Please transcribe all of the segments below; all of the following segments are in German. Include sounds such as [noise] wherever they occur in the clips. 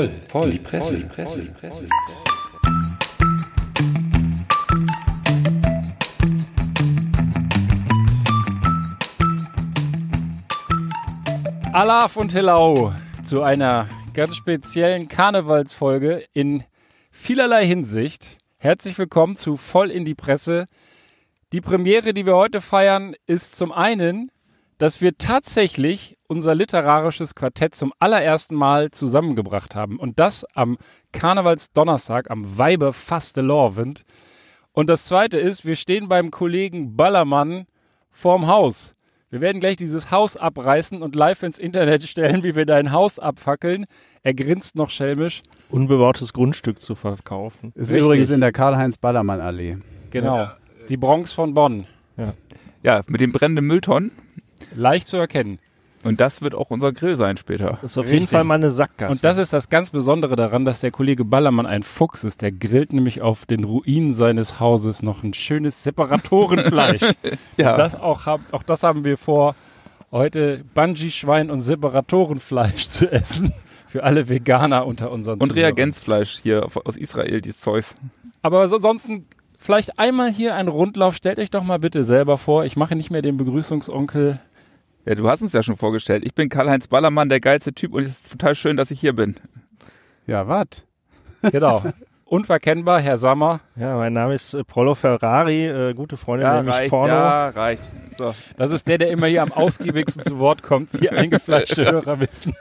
voll, voll, in die Presse, die Presse, die Presse. Alaf und Hillau zu einer ganz speziellen Karnevalsfolge in vielerlei Hinsicht. Herzlich willkommen zu Voll in die Presse. Die Premiere, die wir heute feiern, ist zum einen, dass wir tatsächlich unser literarisches Quartett zum allerersten Mal zusammengebracht haben. Und das am Karnevalsdonnerstag, am Weibe Fastelovend. Und das zweite ist, wir stehen beim Kollegen Ballermann vorm Haus. Wir werden gleich dieses Haus abreißen und live ins Internet stellen, wie wir dein Haus abfackeln. Er grinst noch schelmisch. Unbebautes Grundstück zu verkaufen. Ist Richtig. übrigens in der Karl-Heinz-Ballermann-Allee. Genau. Die Bronx von Bonn. Ja, mit den brennenden Mülltonnen. Leicht zu erkennen. Und das wird auch unser Grill sein später. Das ist auf jeden Richtig. Fall mal eine Sackgasse. Und das ist das ganz Besondere daran, dass der Kollege Ballermann ein Fuchs ist. Der grillt nämlich auf den Ruinen seines Hauses noch ein schönes Separatorenfleisch. [laughs] Ja. Und das auch, auch das haben wir vor, heute Bungee-Schwein und Separatorenfleisch zu essen. Für alle Veganer unter unseren Und Zuhörern. Reagenzfleisch hier aus Israel, dieses Zeus. Aber so- ansonsten vielleicht einmal hier ein Rundlauf. Stellt euch doch mal bitte selber vor. Ich mache nicht mehr den Begrüßungsonkel. Ja, du hast uns ja schon vorgestellt. Ich bin Karl-Heinz Ballermann, der geilste Typ und es ist total schön, dass ich hier bin. Ja, was? Genau. Unverkennbar, Herr Sammer. ja, mein Name ist äh, Prollo Ferrari, äh, gute Freundin, Ja, nämlich reicht, Porno. ja, reicht. So. Das ist der, der immer hier am ausgiebigsten zu Wort kommt, wie [laughs] eingefleischte Hörer wissen.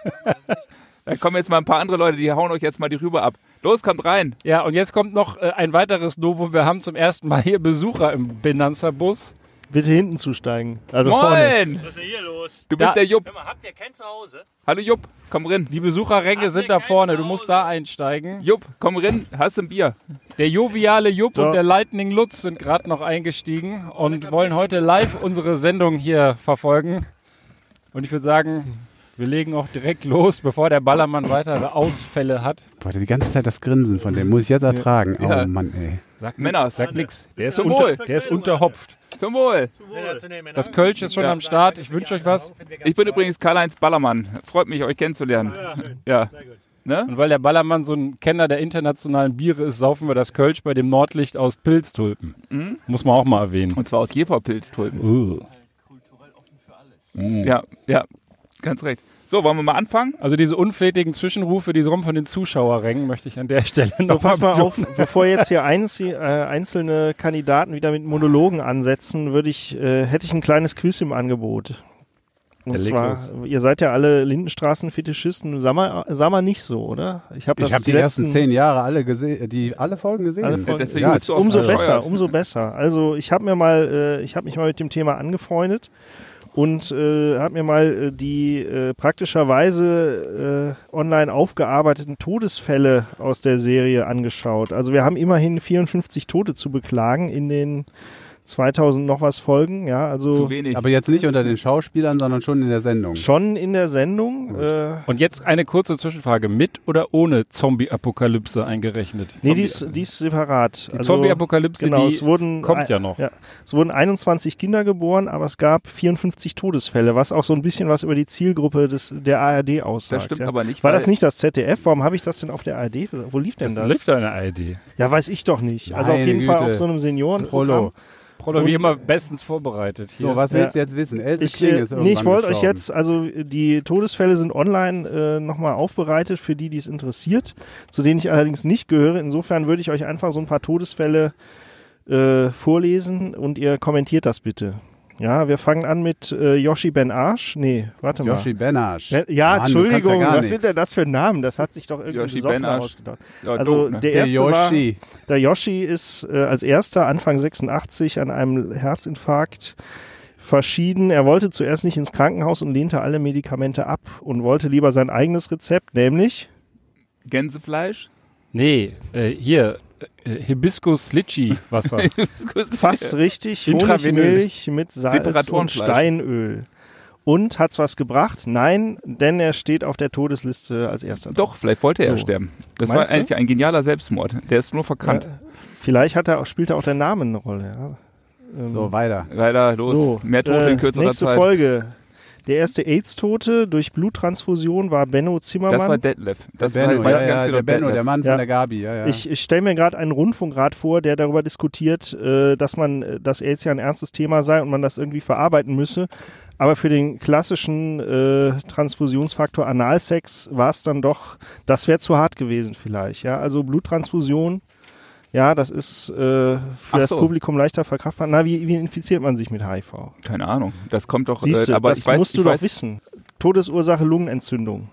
Da kommen jetzt mal ein paar andere Leute, die hauen euch jetzt mal die Rübe ab. Los, kommt rein. Ja, und jetzt kommt noch äh, ein weiteres Novum. Wir haben zum ersten Mal hier Besucher im Benanza-Bus. Bitte hinten zusteigen. Also vorne. Moin! Was ist denn hier los? Du Da- bist der Jupp. Hör mal, habt ihr kein Zuhause? Hallo Jupp, komm rein. Die Besucherränge Habt sind da vorne. Du musst da einsteigen. Jupp, komm rein. Hast du ein Bier? Der joviale Jupp So. und der Lightning Lutz sind gerade noch eingestiegen und wollen heute live unsere Sendung hier verfolgen. Und ich würde sagen, wir legen auch direkt los, bevor der Ballermann weitere Ausfälle hat. Boah, die ganze Zeit das Grinsen von dem muss ich jetzt ertragen. Ja. Oh Mann, ey. Sag Männer, nix, sag nix. Der ist, unter, der ist unterhopft. Zum Wohl. Das Kölsch ist schon am Start. Ich wünsche euch was. Ich bin übrigens Karl-Heinz Ballermann. Freut mich, euch kennenzulernen. Ja. Ne? Und weil der Ballermann so ein Kenner der internationalen Biere ist, saufen wir das Kölsch bei dem Nordlicht aus Pilztulpen. Muss man auch mal erwähnen. Und zwar aus Jeferpilztulpen. Uh. Ja, ja, ganz recht. So, wollen wir mal anfangen? Also diese unflätigen Zwischenrufe, die kommen von den Zuschauerrängen, möchte ich an der Stelle So, noch pass mal auf, bevor jetzt hier [laughs] einzi- äh, einzelne Kandidaten wieder mit Monologen ansetzen, würde ich, äh, hätte ich ein kleines Quiz im Angebot. Und zwar, los. ihr seid ja alle Lindenstraßen-Fetischisten, sag mal, sag mal nicht so, oder? Ich habe Ich habe die ersten zehn Jahre alle gesehen, die alle Folgen gesehen. Alle Folgen. Deswegen Ja, Umso so besser, umso besser. Also ich habe mir mal, äh, ich habe mich mal mit dem Thema angefreundet und äh, habe mir mal äh, die äh, praktischerweise äh, online aufgearbeiteten Todesfälle aus der Serie angeschaut. Also wir haben immerhin 54 Tote zu beklagen in den 2000 noch was Folgen. Ja, also Zu wenig. Aber jetzt nicht unter den Schauspielern, sondern schon in der Sendung. schon in der Sendung. Äh, Und jetzt eine kurze Zwischenfrage. Mit oder ohne Zombie-Apokalypse eingerechnet? nee, die ist, die ist separat. Die Also, Zombie-Apokalypse, genau, die es wurden kommt ja noch. Ja, es wurden 21 Kinder geboren, aber es gab 54 Todesfälle, was auch so ein bisschen was über die Zielgruppe des, der ARD aussagt. Das stimmt ja. aber nicht. War das nicht das ZDF? Warum habe ich das denn auf der ARD? Wo lief denn Das das? liegt da in der ARD. Ja, weiß ich doch nicht. also auf jeden Fall Güte. auf so einem Seniorenprogramm. Prollo. Prolo, wie immer bestens vorbereitet. Hier. So, was Ja. willst du jetzt wissen? Else Ich, Kling äh, ist nee, ich wollte euch jetzt, also die Todesfälle sind online äh, nochmal aufbereitet für die, die es interessiert, zu denen ich allerdings nicht gehöre. Insofern würde ich euch einfach so ein paar Todesfälle äh, vorlesen und ihr kommentiert das bitte. Ja, wir fangen an mit äh, Yoshi Ben Arsch. Nee, warte mal. Yoshi Benasch. Ben- Ja, Mann, du Entschuldigung, ja was nichts. sind denn das für Namen? Das hat sich doch irgendwie Ben Arsch. ausgedacht. Ja, Also doof, ne? der Der erste war, Yoshi. der Yoshi ist äh, als erster Anfang 86 an einem Herzinfarkt verschieden. Er wollte zuerst nicht ins Krankenhaus und lehnte alle Medikamente ab und wollte lieber sein eigenes Rezept, nämlich Gänsefleisch? Nee, äh, hier, äh, Hibiskus-Litchi-Wasser. [laughs] fast richtig Intravenös. Honigmilch mit Salz und. Steinöl. Und hat's was gebracht? Nein, denn er steht auf der Todesliste als erster. Doch, vielleicht wollte er So. sterben. Das Meinst war du? eigentlich ein genialer Selbstmord. Der ist nur verkannt. Ja, vielleicht hat er auch, spielt er auch der Name eine Rolle. Ja. Ähm, So, weiter. Leider los. So, Mehr Tote äh, in kürzerer nächste Zeit. Folge. Der erste AIDS-Tote durch Bluttransfusion war Benno Zimmermann. Das war Detlef. Das Der Benno, war, ja, ja, genau, der Benno, Detlef. der Mann Ja. von der Gabi. Ja, ja. Ich, ich stelle mir gerade einen Rundfunkrat vor, der darüber diskutiert, äh, dass man, äh, dass AIDS ja ein ernstes Thema sei und man das irgendwie verarbeiten müsse. Aber für den klassischen äh, Transfusionsfaktor Analsex war es dann doch, das wäre zu hart gewesen vielleicht. Ja, also Bluttransfusion, ja, das ist äh, für Ach das so. Publikum leichter verkraftbar. Na, wie, wie infiziert man sich mit HIV? Keine Ahnung. Das kommt doch. Siehst äh, aber das ich weiß, musst du doch weiß, wissen. Todesursache Lungenentzündung.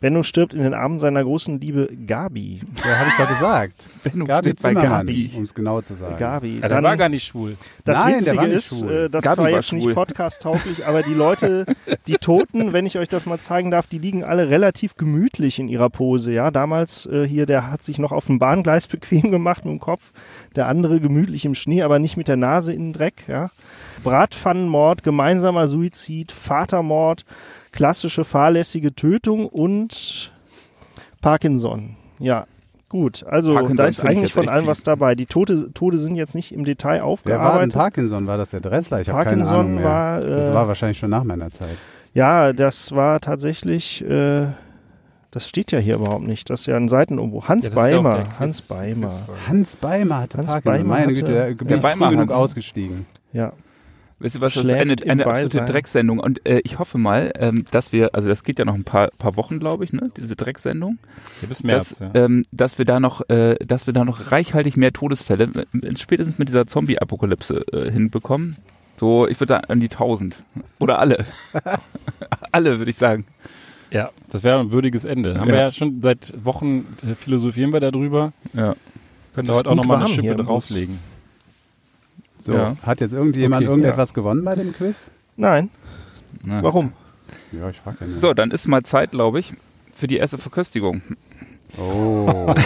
Benno stirbt in den Armen seiner großen Liebe Gabi. ja, habe ich doch gesagt. [laughs] Benno Gabi bei Gabi. um es genau zu sagen. Gabi. Ja, der Dann- war gar nicht schwul. Das Nein, der Witzige war nicht ist, schwul. äh, das Gabi zwar war jetzt schwul. nicht podcast-tauglich, aber die Leute, [laughs] die Toten, wenn ich euch das mal zeigen darf, die liegen alle relativ gemütlich in ihrer Pose. Ja, damals äh, hier, der hat sich noch auf dem Bahngleis [laughs] bequem gemacht mit dem Kopf, der andere gemütlich im Schnee, aber nicht mit der Nase in den Dreck. Ja, Bratpfannenmord, gemeinsamer Suizid, Vatermord, klassische fahrlässige Tötung und Parkinson. Ja. Gut, also Parkinson da ist eigentlich von allem was dabei. Die Tote, Tode sind jetzt nicht im Detail Wer war denn aufgearbeitet. Parkinson? War das der Dressler? Ich habe keine Parkinson Ahnung mehr. war, das äh, war wahrscheinlich schon nach meiner Zeit. Ja, das war tatsächlich, äh, das steht ja hier überhaupt nicht. Das ist ja ein Seitenumbruch. Hans Ja, das ja Beimer. der Quiz- Hans Beimer. Hans Beimer hatte Hans Parkinson. Beimer Meine hatte- Güte, da bin Der ich Beimer genug ausgestiegen. Ja. Wisst ihr was, das ist eine, eine absolute. Drecksendung. Und äh, ich hoffe mal, ähm, dass wir, also das geht ja noch ein paar, paar Wochen, glaube ich, ne, diese Drecksendung, Ja, bis März, dass, ja. ähm, dass wir da noch, äh, dass wir da noch reichhaltig mehr Todesfälle, äh, spätestens mit dieser Zombie-Apokalypse äh, hinbekommen. So, ich würde sagen, an die 1000. Oder alle. [laughs] alle, würde ich sagen. Ja, das wäre ein würdiges Ende. Haben Ja. wir ja schon seit Wochen äh, philosophieren wir darüber. Ja. Können wir heute auch nochmal eine Schippe drauflegen. So, Ja. hat jetzt irgendjemand Okay. irgendetwas gewonnen bei dem Quiz? Nein. Na. Warum? Ja, ich frage ja nicht. So, dann ist mal Zeit, glaube ich, für die erste Verköstigung. Oh. [laughs]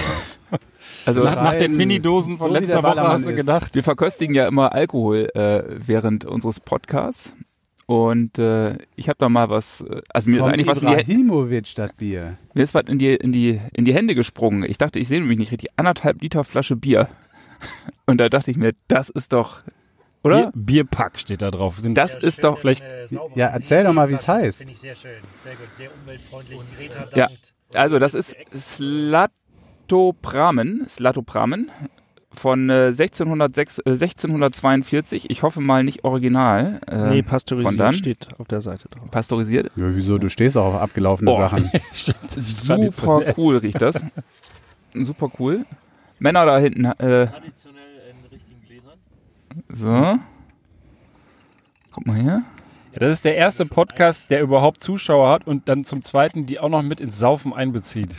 Also Nach, nach den. Minidosen von So letzter Woche hast du ist. gedacht. Wir verköstigen ja immer Alkohol äh, während unseres Podcasts. Und äh, ich habe da mal was, äh, also mir ist Von eigentlich was in die, das Bier. mir ist was in die, in die, in die Hände gesprungen. Ich dachte, ich sehe nämlich nicht richtig. Anderthalb Liter Flasche Bier. [laughs] Und da dachte ich mir, das ist doch, oder? Bier, Bierpack steht da drauf. Sind Das ist doch vielleicht- Ja, erzähl doch mal, wie's heißt. Finde ich sehr schön. Sehr gut, sehr umweltfreundlich. Greta Ja, dankt. Also das ist Slatopramen, Slatopramen von äh, 1606, äh, 1642. Ich hoffe mal nicht original. Äh, nee, von pasteurisiert dann? steht auf der Seite drauf. Pasteurisiert. Ja, wieso? Du stehst auch auf abgelaufene Oh. Sachen. [laughs] Super cool riecht das. [laughs] Super cool. Männer da hinten, äh, Traditionell in richtigen Gläsern. so. Guck mal hier. Ja, das ist der erste Podcast, der überhaupt Zuschauer hat und dann zum zweiten die auch noch mit ins Saufen einbezieht.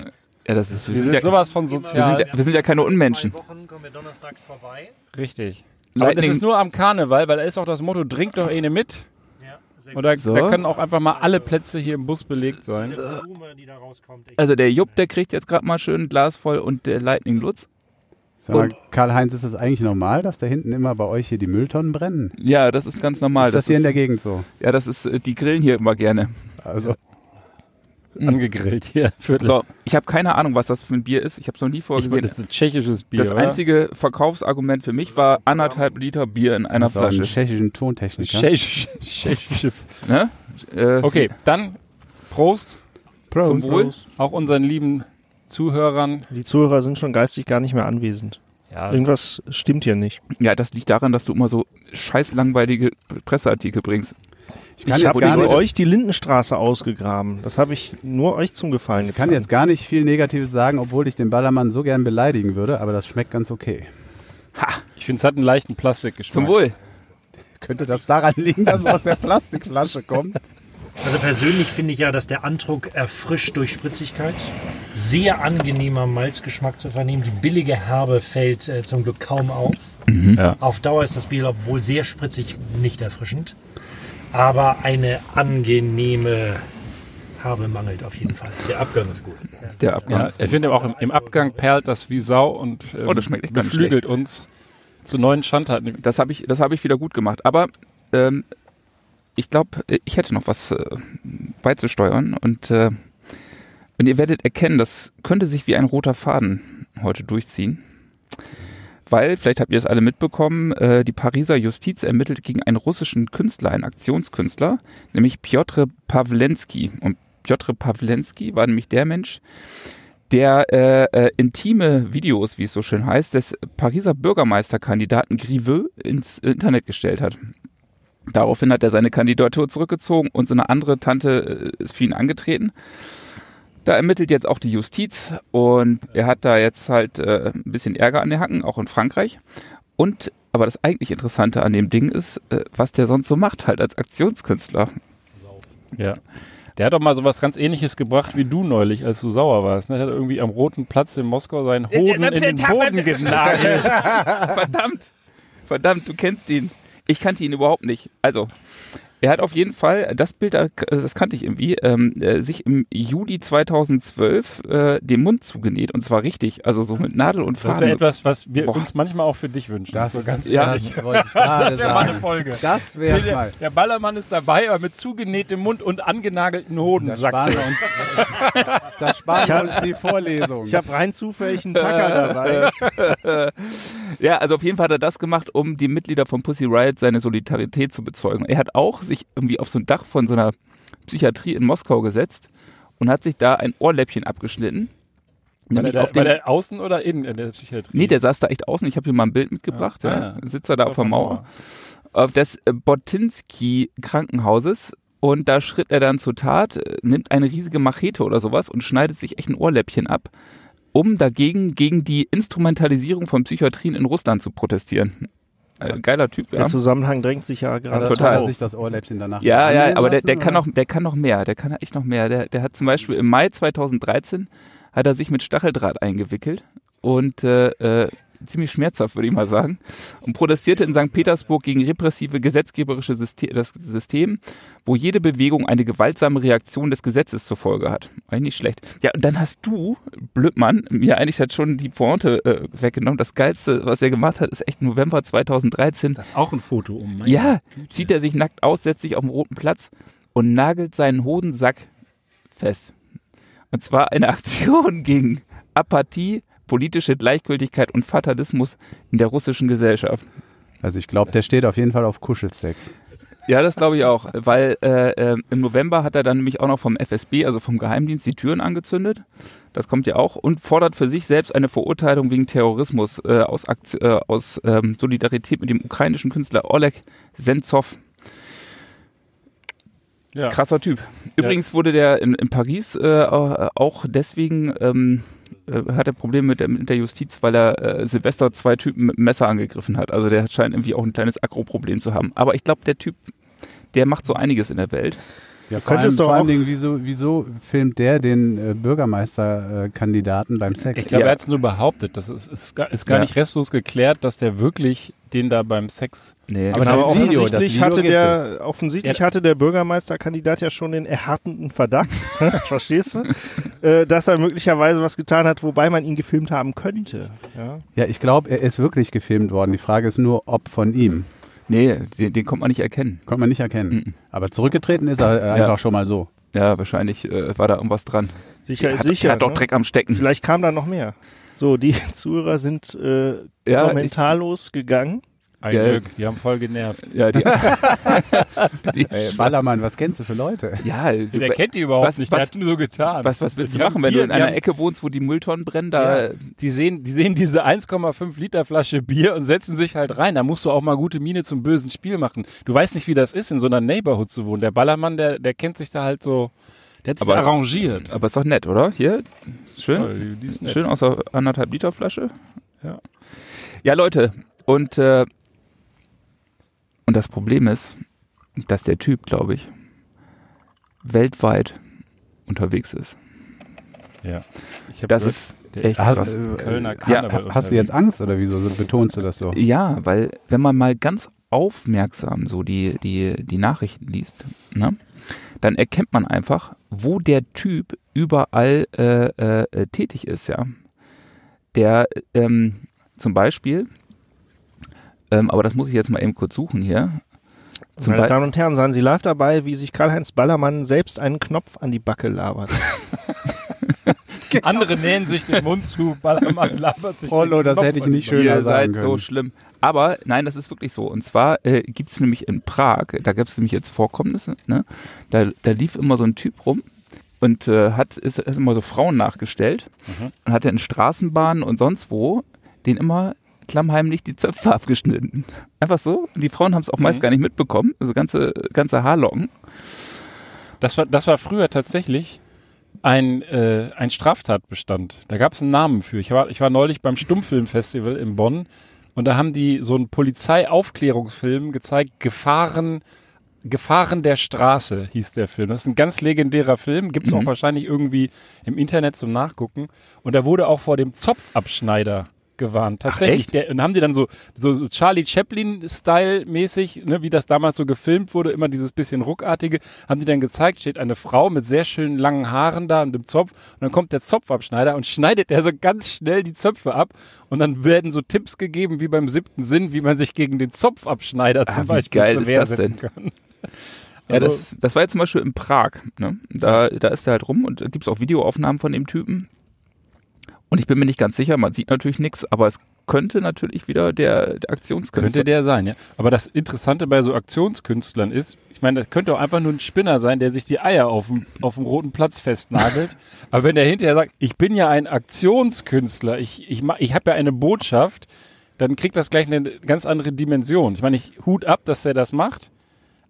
Ja, das ist, Wir sind ja, sowas von wir sozial. sind ja, wir sind ja keine Unmenschen. Zwei Wochen kommen wir donnerstags vorbei. Richtig. Aber das ist nur am Karneval, weil da ist auch das Motto, trink doch eine mit. Und da, So. da können auch einfach mal alle Plätze hier im Bus belegt sein. Also der Jupp, der kriegt jetzt gerade mal schön ein Glas voll und der Lightning Lutz. Sag mal, Karl-Heinz, ist es eigentlich normal, dass da hinten immer bei euch hier die Mülltonnen brennen? Ja, das ist ganz normal. ist das, hier in der Gegend so? Ja, das ist, äh, die grillen hier immer gerne. Also, [laughs] Angegrillt hier. Viertel. So, ich habe keine Ahnung, was das für ein Bier ist. Ich habe es noch nie vorher ich das ist ein tschechisches Bier. Das oder? einzige Verkaufsargument für mich war anderthalb Liter Bier in einer das ist auch ein Flasche. tschechischen Tontechniker. Tschechisch- [laughs] tschechische. Ne? Äh, Okay, dann Prost Prost. zum Wohl. Auch unseren lieben Zuhörern. Die Zuhörer sind schon geistig gar nicht mehr anwesend. Ja, Irgendwas stimmt hier nicht. Ja, das liegt daran, dass du immer so scheiß langweilige Presseartikel bringst. Ich kann, ich jetzt habe gar nicht, euch die Lindenstraße ausgegraben. Das habe ich nur euch zum Gefallen ich kann getan. jetzt gar nicht viel Negatives sagen, obwohl ich den Ballermann so gern beleidigen würde, aber das schmeckt ganz okay. ich finde, es hat einen leichten Plastikgeschmack. Zum Wohl. Könnte das daran liegen, dass es aus der [laughs] Plastikflasche kommt? Also persönlich finde ich ja, dass der Andruck erfrischt durch Spritzigkeit. Sehr angenehmer Malzgeschmack zu vernehmen. Die billige Herbe fällt äh, zum Glück kaum auf. Ja. Auf Dauer ist das Bier, obwohl sehr spritzig, nicht erfrischend. Aber eine angenehme Herbe mangelt auf jeden Fall. Der Abgang ist gut. Der Abgang. Ja, ich finde auch im, im Abgang perlt das wie Sau und ähm, Oh, das schmeckt echt beflügelt uns zu neuen Schandtaten. Das habe ich, das hab ich wieder gut gemacht. Aber ähm, ich glaube, ich hätte noch was äh, beizusteuern. Und, äh, und ihr werdet erkennen, das könnte sich wie ein roter Faden heute durchziehen. weil, vielleicht habt ihr es alle mitbekommen, äh, die Pariser Justiz ermittelt gegen einen russischen Künstler, einen Aktionskünstler, nämlich Piotr Pawlenski. Und Piotr Pawlenski war nämlich der Mensch, der äh, äh, intime Videos, wie es so schön heißt, des Pariser Bürgermeisterkandidaten Griveux ins Internet gestellt hat. Daraufhin hat er seine Kandidatur zurückgezogen und so eine andere Tante äh, ist für ihn angetreten. Da ermittelt jetzt auch die Justiz und er hat da jetzt halt äh, ein bisschen Ärger an den Hacken, auch in Frankreich. Und aber das eigentlich Interessante an dem Ding ist, äh, was der sonst so macht, halt als Aktionskünstler. Ja. Der hat doch mal sowas ganz ähnliches gebracht wie du neulich, als du sauer warst. Ne? Er hat irgendwie am Roten Platz in Moskau seinen Hoden in den Boden genagelt. [laughs] Verdammt, verdammt, du kennst ihn. Ich kannte ihn überhaupt nicht. Also, er hat auf jeden Fall, das Bild, das kannte ich irgendwie, ähm, äh, sich im Juli 2012 äh, den Mund zugenäht und zwar richtig, also so mit Nadel und Faden. Das ist ja etwas, was wir Boah. uns manchmal auch für dich wünschen. Das, so ganz ja, ehrlich. das Das wäre mal eine. Folge. Das wäre der, mal. der Ballermann ist dabei, aber mit zugenähtem Mund und angenagelten Das Hodensack. sparen wir uns, [laughs] das sparen wir uns die Vorlesung. Ich habe rein zufällig einen Tacker dabei. [laughs] Ja, also auf jeden Fall hat er das gemacht, um die Mitglieder von Pussy Riot seine Solidarität zu bezeugen. Er hat auch sich irgendwie auf so ein Dach von so einer Psychiatrie in Moskau gesetzt und hat sich da ein Ohrläppchen abgeschnitten. War der, auf war der außen oder innen in der Psychiatrie? nee, der saß da echt außen. Ich habe hier mal ein Bild mitgebracht. Ah, Ja, ja. Sitzt er da auf der Mauer. Auf des äh, Botinski Krankenhauses. Und da schritt er dann zur Tat, äh, nimmt eine riesige Machete oder sowas und schneidet sich echt ein Ohrläppchen ab, um dagegen gegen die Instrumentalisierung von Psychiatrien in Russland zu protestieren. Äh, geiler Typ, ja. Der Zusammenhang drängt sich ja gerade total. auf. sich das Ohrläppchen danach Ja, ja, aber der, lassen, der kann oder? noch, der kann noch mehr, der kann echt noch mehr. Der, der hat zum Beispiel im Mai 2013 hat er sich mit Stacheldraht eingewickelt und äh, äh, ziemlich schmerzhaft, würde ich mal sagen, und protestierte in St. Petersburg gegen repressive gesetzgeberische System, das System, wo jede Bewegung eine gewaltsame Reaktion des Gesetzes zur Folge hat. Eigentlich nicht schlecht. Ja, und dann hast du, Blödmann, mir eigentlich hat schon die Pointe äh, weggenommen. Das Geilste, was er gemacht hat, ist echt November 2013 Das ist auch ein Foto um. meine ja, Güte. zieht er sich nackt aus, setzt sich auf den roten Platz und nagelt seinen Hodensack fest. Und zwar eine Aktion gegen Apathie, politische Gleichgültigkeit und Fatalismus in der russischen Gesellschaft. Also ich glaube, der steht auf jeden Fall auf Kuschelsex. Ja, das glaube ich auch, weil äh, äh, im November hat er dann nämlich auch noch vom FSB, also vom Geheimdienst, die Türen angezündet. Das kommt ja auch und fordert für sich selbst eine Verurteilung wegen Terrorismus äh, aus, Akt, äh, aus ähm, Solidarität mit dem ukrainischen Künstler Oleg Sentsov. Ja. Krasser Typ. Übrigens wurde der in, in Paris äh, auch auch deswegen ähm, äh, hat er Probleme mit der, mit der Justiz, weil er äh, Silvester zwei Typen mit Messer angegriffen hat. Also der scheint irgendwie auch ein kleines Agro-Problem zu haben. Aber ich glaube, der Typ, der macht so einiges in der Welt. Ja, vor Könnte allem, es doch vor allen auch- Dingen, wieso, wieso filmt der den äh, Bürgermeisterkandidaten beim Sex? Ich glaube, Ja. er hat es nur behauptet. Das ist, ist, gar- ist gar Ja. nicht restlos geklärt, dass der wirklich den da beim Sex. Nee, Aber, das aber Video, das offensichtlich, Video hatte der, offensichtlich hatte der Bürgermeisterkandidat ja schon den erhartenden Verdacht, [laughs] verstehst du, äh, dass er möglicherweise was getan hat, wobei man ihn gefilmt haben könnte. Ja? Ja, ich glaube, er ist wirklich gefilmt worden. Die Frage ist nur, ob von ihm. nee den, den kommt man nicht erkennen. Konnte man nicht erkennen. Mhm. Aber zurückgetreten ist er äh, einfach schon mal so. Ja, wahrscheinlich äh, war da irgendwas dran. Sicher Der ist hat, sicher. Der hat doch ne? Dreck am Stecken. Vielleicht kam da noch mehr. So, die [laughs] Zuhörer sind äh, Ja, kommentarlos gegangen. Ein Ja. Glück, die haben voll genervt. Ja, die, [laughs] die, Ey, Ballermann, was kennst du für Leute? ja du, Der kennt die überhaupt was- nicht, der was- hat nur so getan. was, was willst du Die haben machen, wenn Bier- du in einer haben- Ecke wohnst, wo die Mülltonnen brennen? Da, Ja, die, sehen, die sehen diese 1,5 Liter Flasche Bier und setzen sich halt rein. Da musst du auch mal gute Miene zum bösen Spiel machen. Du weißt nicht, wie das ist, in so einer Neighborhood zu wohnen. Der Ballermann, der, der kennt sich da halt so, der hat sich Aber- arrangiert. Aber ist doch nett, oder? Hier, schön. Ja, die- die ist nett. Schön aus der anderthalb Liter Flasche. Ja. Ja, Leute, und, äh, und das Problem ist, dass der Typ, glaube ich, weltweit unterwegs ist. Ja. Ich Das gehört, ist der echt ist Hast, krass. im Kölner äh, Karneval hast du jetzt. Angst oder wieso so betonst du das so? Ja, weil wenn man mal ganz aufmerksam so die, die, die Nachrichten liest, ne, dann erkennt man einfach, wo der Typ überall äh, äh, äh, tätig ist, ja. Der ähm, zum Beispiel, ähm, aber das muss ich jetzt mal eben kurz suchen hier. Zum Meine Be- Damen und Herren, seien Sie live dabei, wie sich Karl-Heinz Ballermann selbst einen Knopf an die Backe labert. [laughs] Andere nähen sich den Mund zu, Ballermann [laughs] labert sich Rollo, den das Knopf hätte ich nicht schöner Ihr sagen seid können. so schlimm. Aber nein, das ist wirklich so. Und zwar äh, gibt es nämlich in Prag, da gibt es nämlich jetzt Vorkommnisse, ne? da, da lief immer so ein Typ rum und äh, hat ist, ist immer so Frauen nachgestellt und hatte in Straßenbahnen und sonst wo den immer klammheimlich die Zöpfe abgeschnitten. Einfach so. Und die Frauen haben es auch meist gar nicht mitbekommen. Also ganze, ganze Haarlocken. Das war, das war früher tatsächlich ein, äh, ein Straftatbestand. Da gab es einen Namen für. Ich war, ich war neulich beim Stummfilmfestival in Bonn und da haben die so einen Polizeiaufklärungsfilm gezeigt, Gefahren, Gefahren der Straße hieß der Film. Das ist ein ganz legendärer Film, gibt es auch wahrscheinlich irgendwie im Internet zum Nachgucken. Und da wurde auch vor dem Zopfabschneider gewarnt. Tatsächlich. echt? Der, und haben die dann so, so, so Charlie Chaplin-Style-mäßig, ne, wie das damals so gefilmt wurde, immer dieses bisschen ruckartige, haben die dann gezeigt, steht eine Frau mit sehr schönen langen Haaren da und dem Zopf und dann kommt der Zopfabschneider und schneidet der so ganz schnell die Zöpfe ab und dann werden so Tipps gegeben, wie beim siebten Sinn, wie man sich gegen den Zopfabschneider zum wie Beispiel geil zur Wehr setzen denn? kann. Ja, Also- das, das war jetzt zum Beispiel in Prag. Ne? Da, da ist er halt rum und gibt es auch Videoaufnahmen von dem Typen. Und ich bin mir nicht ganz sicher, man sieht natürlich nichts, aber es könnte natürlich wieder der, der Aktionskünstler. Könnte der sein, ja. Aber das Interessante bei so Aktionskünstlern ist, ich meine, das könnte auch einfach nur ein Spinner sein, der sich die Eier auf dem, auf dem roten Platz festnagelt. [laughs] Aber wenn der hinterher sagt, ich bin ja ein Aktionskünstler, ich, ich, ich habe ja eine Botschaft, dann kriegt das gleich eine ganz andere Dimension. Ich meine, ich Hut ab, dass er das macht.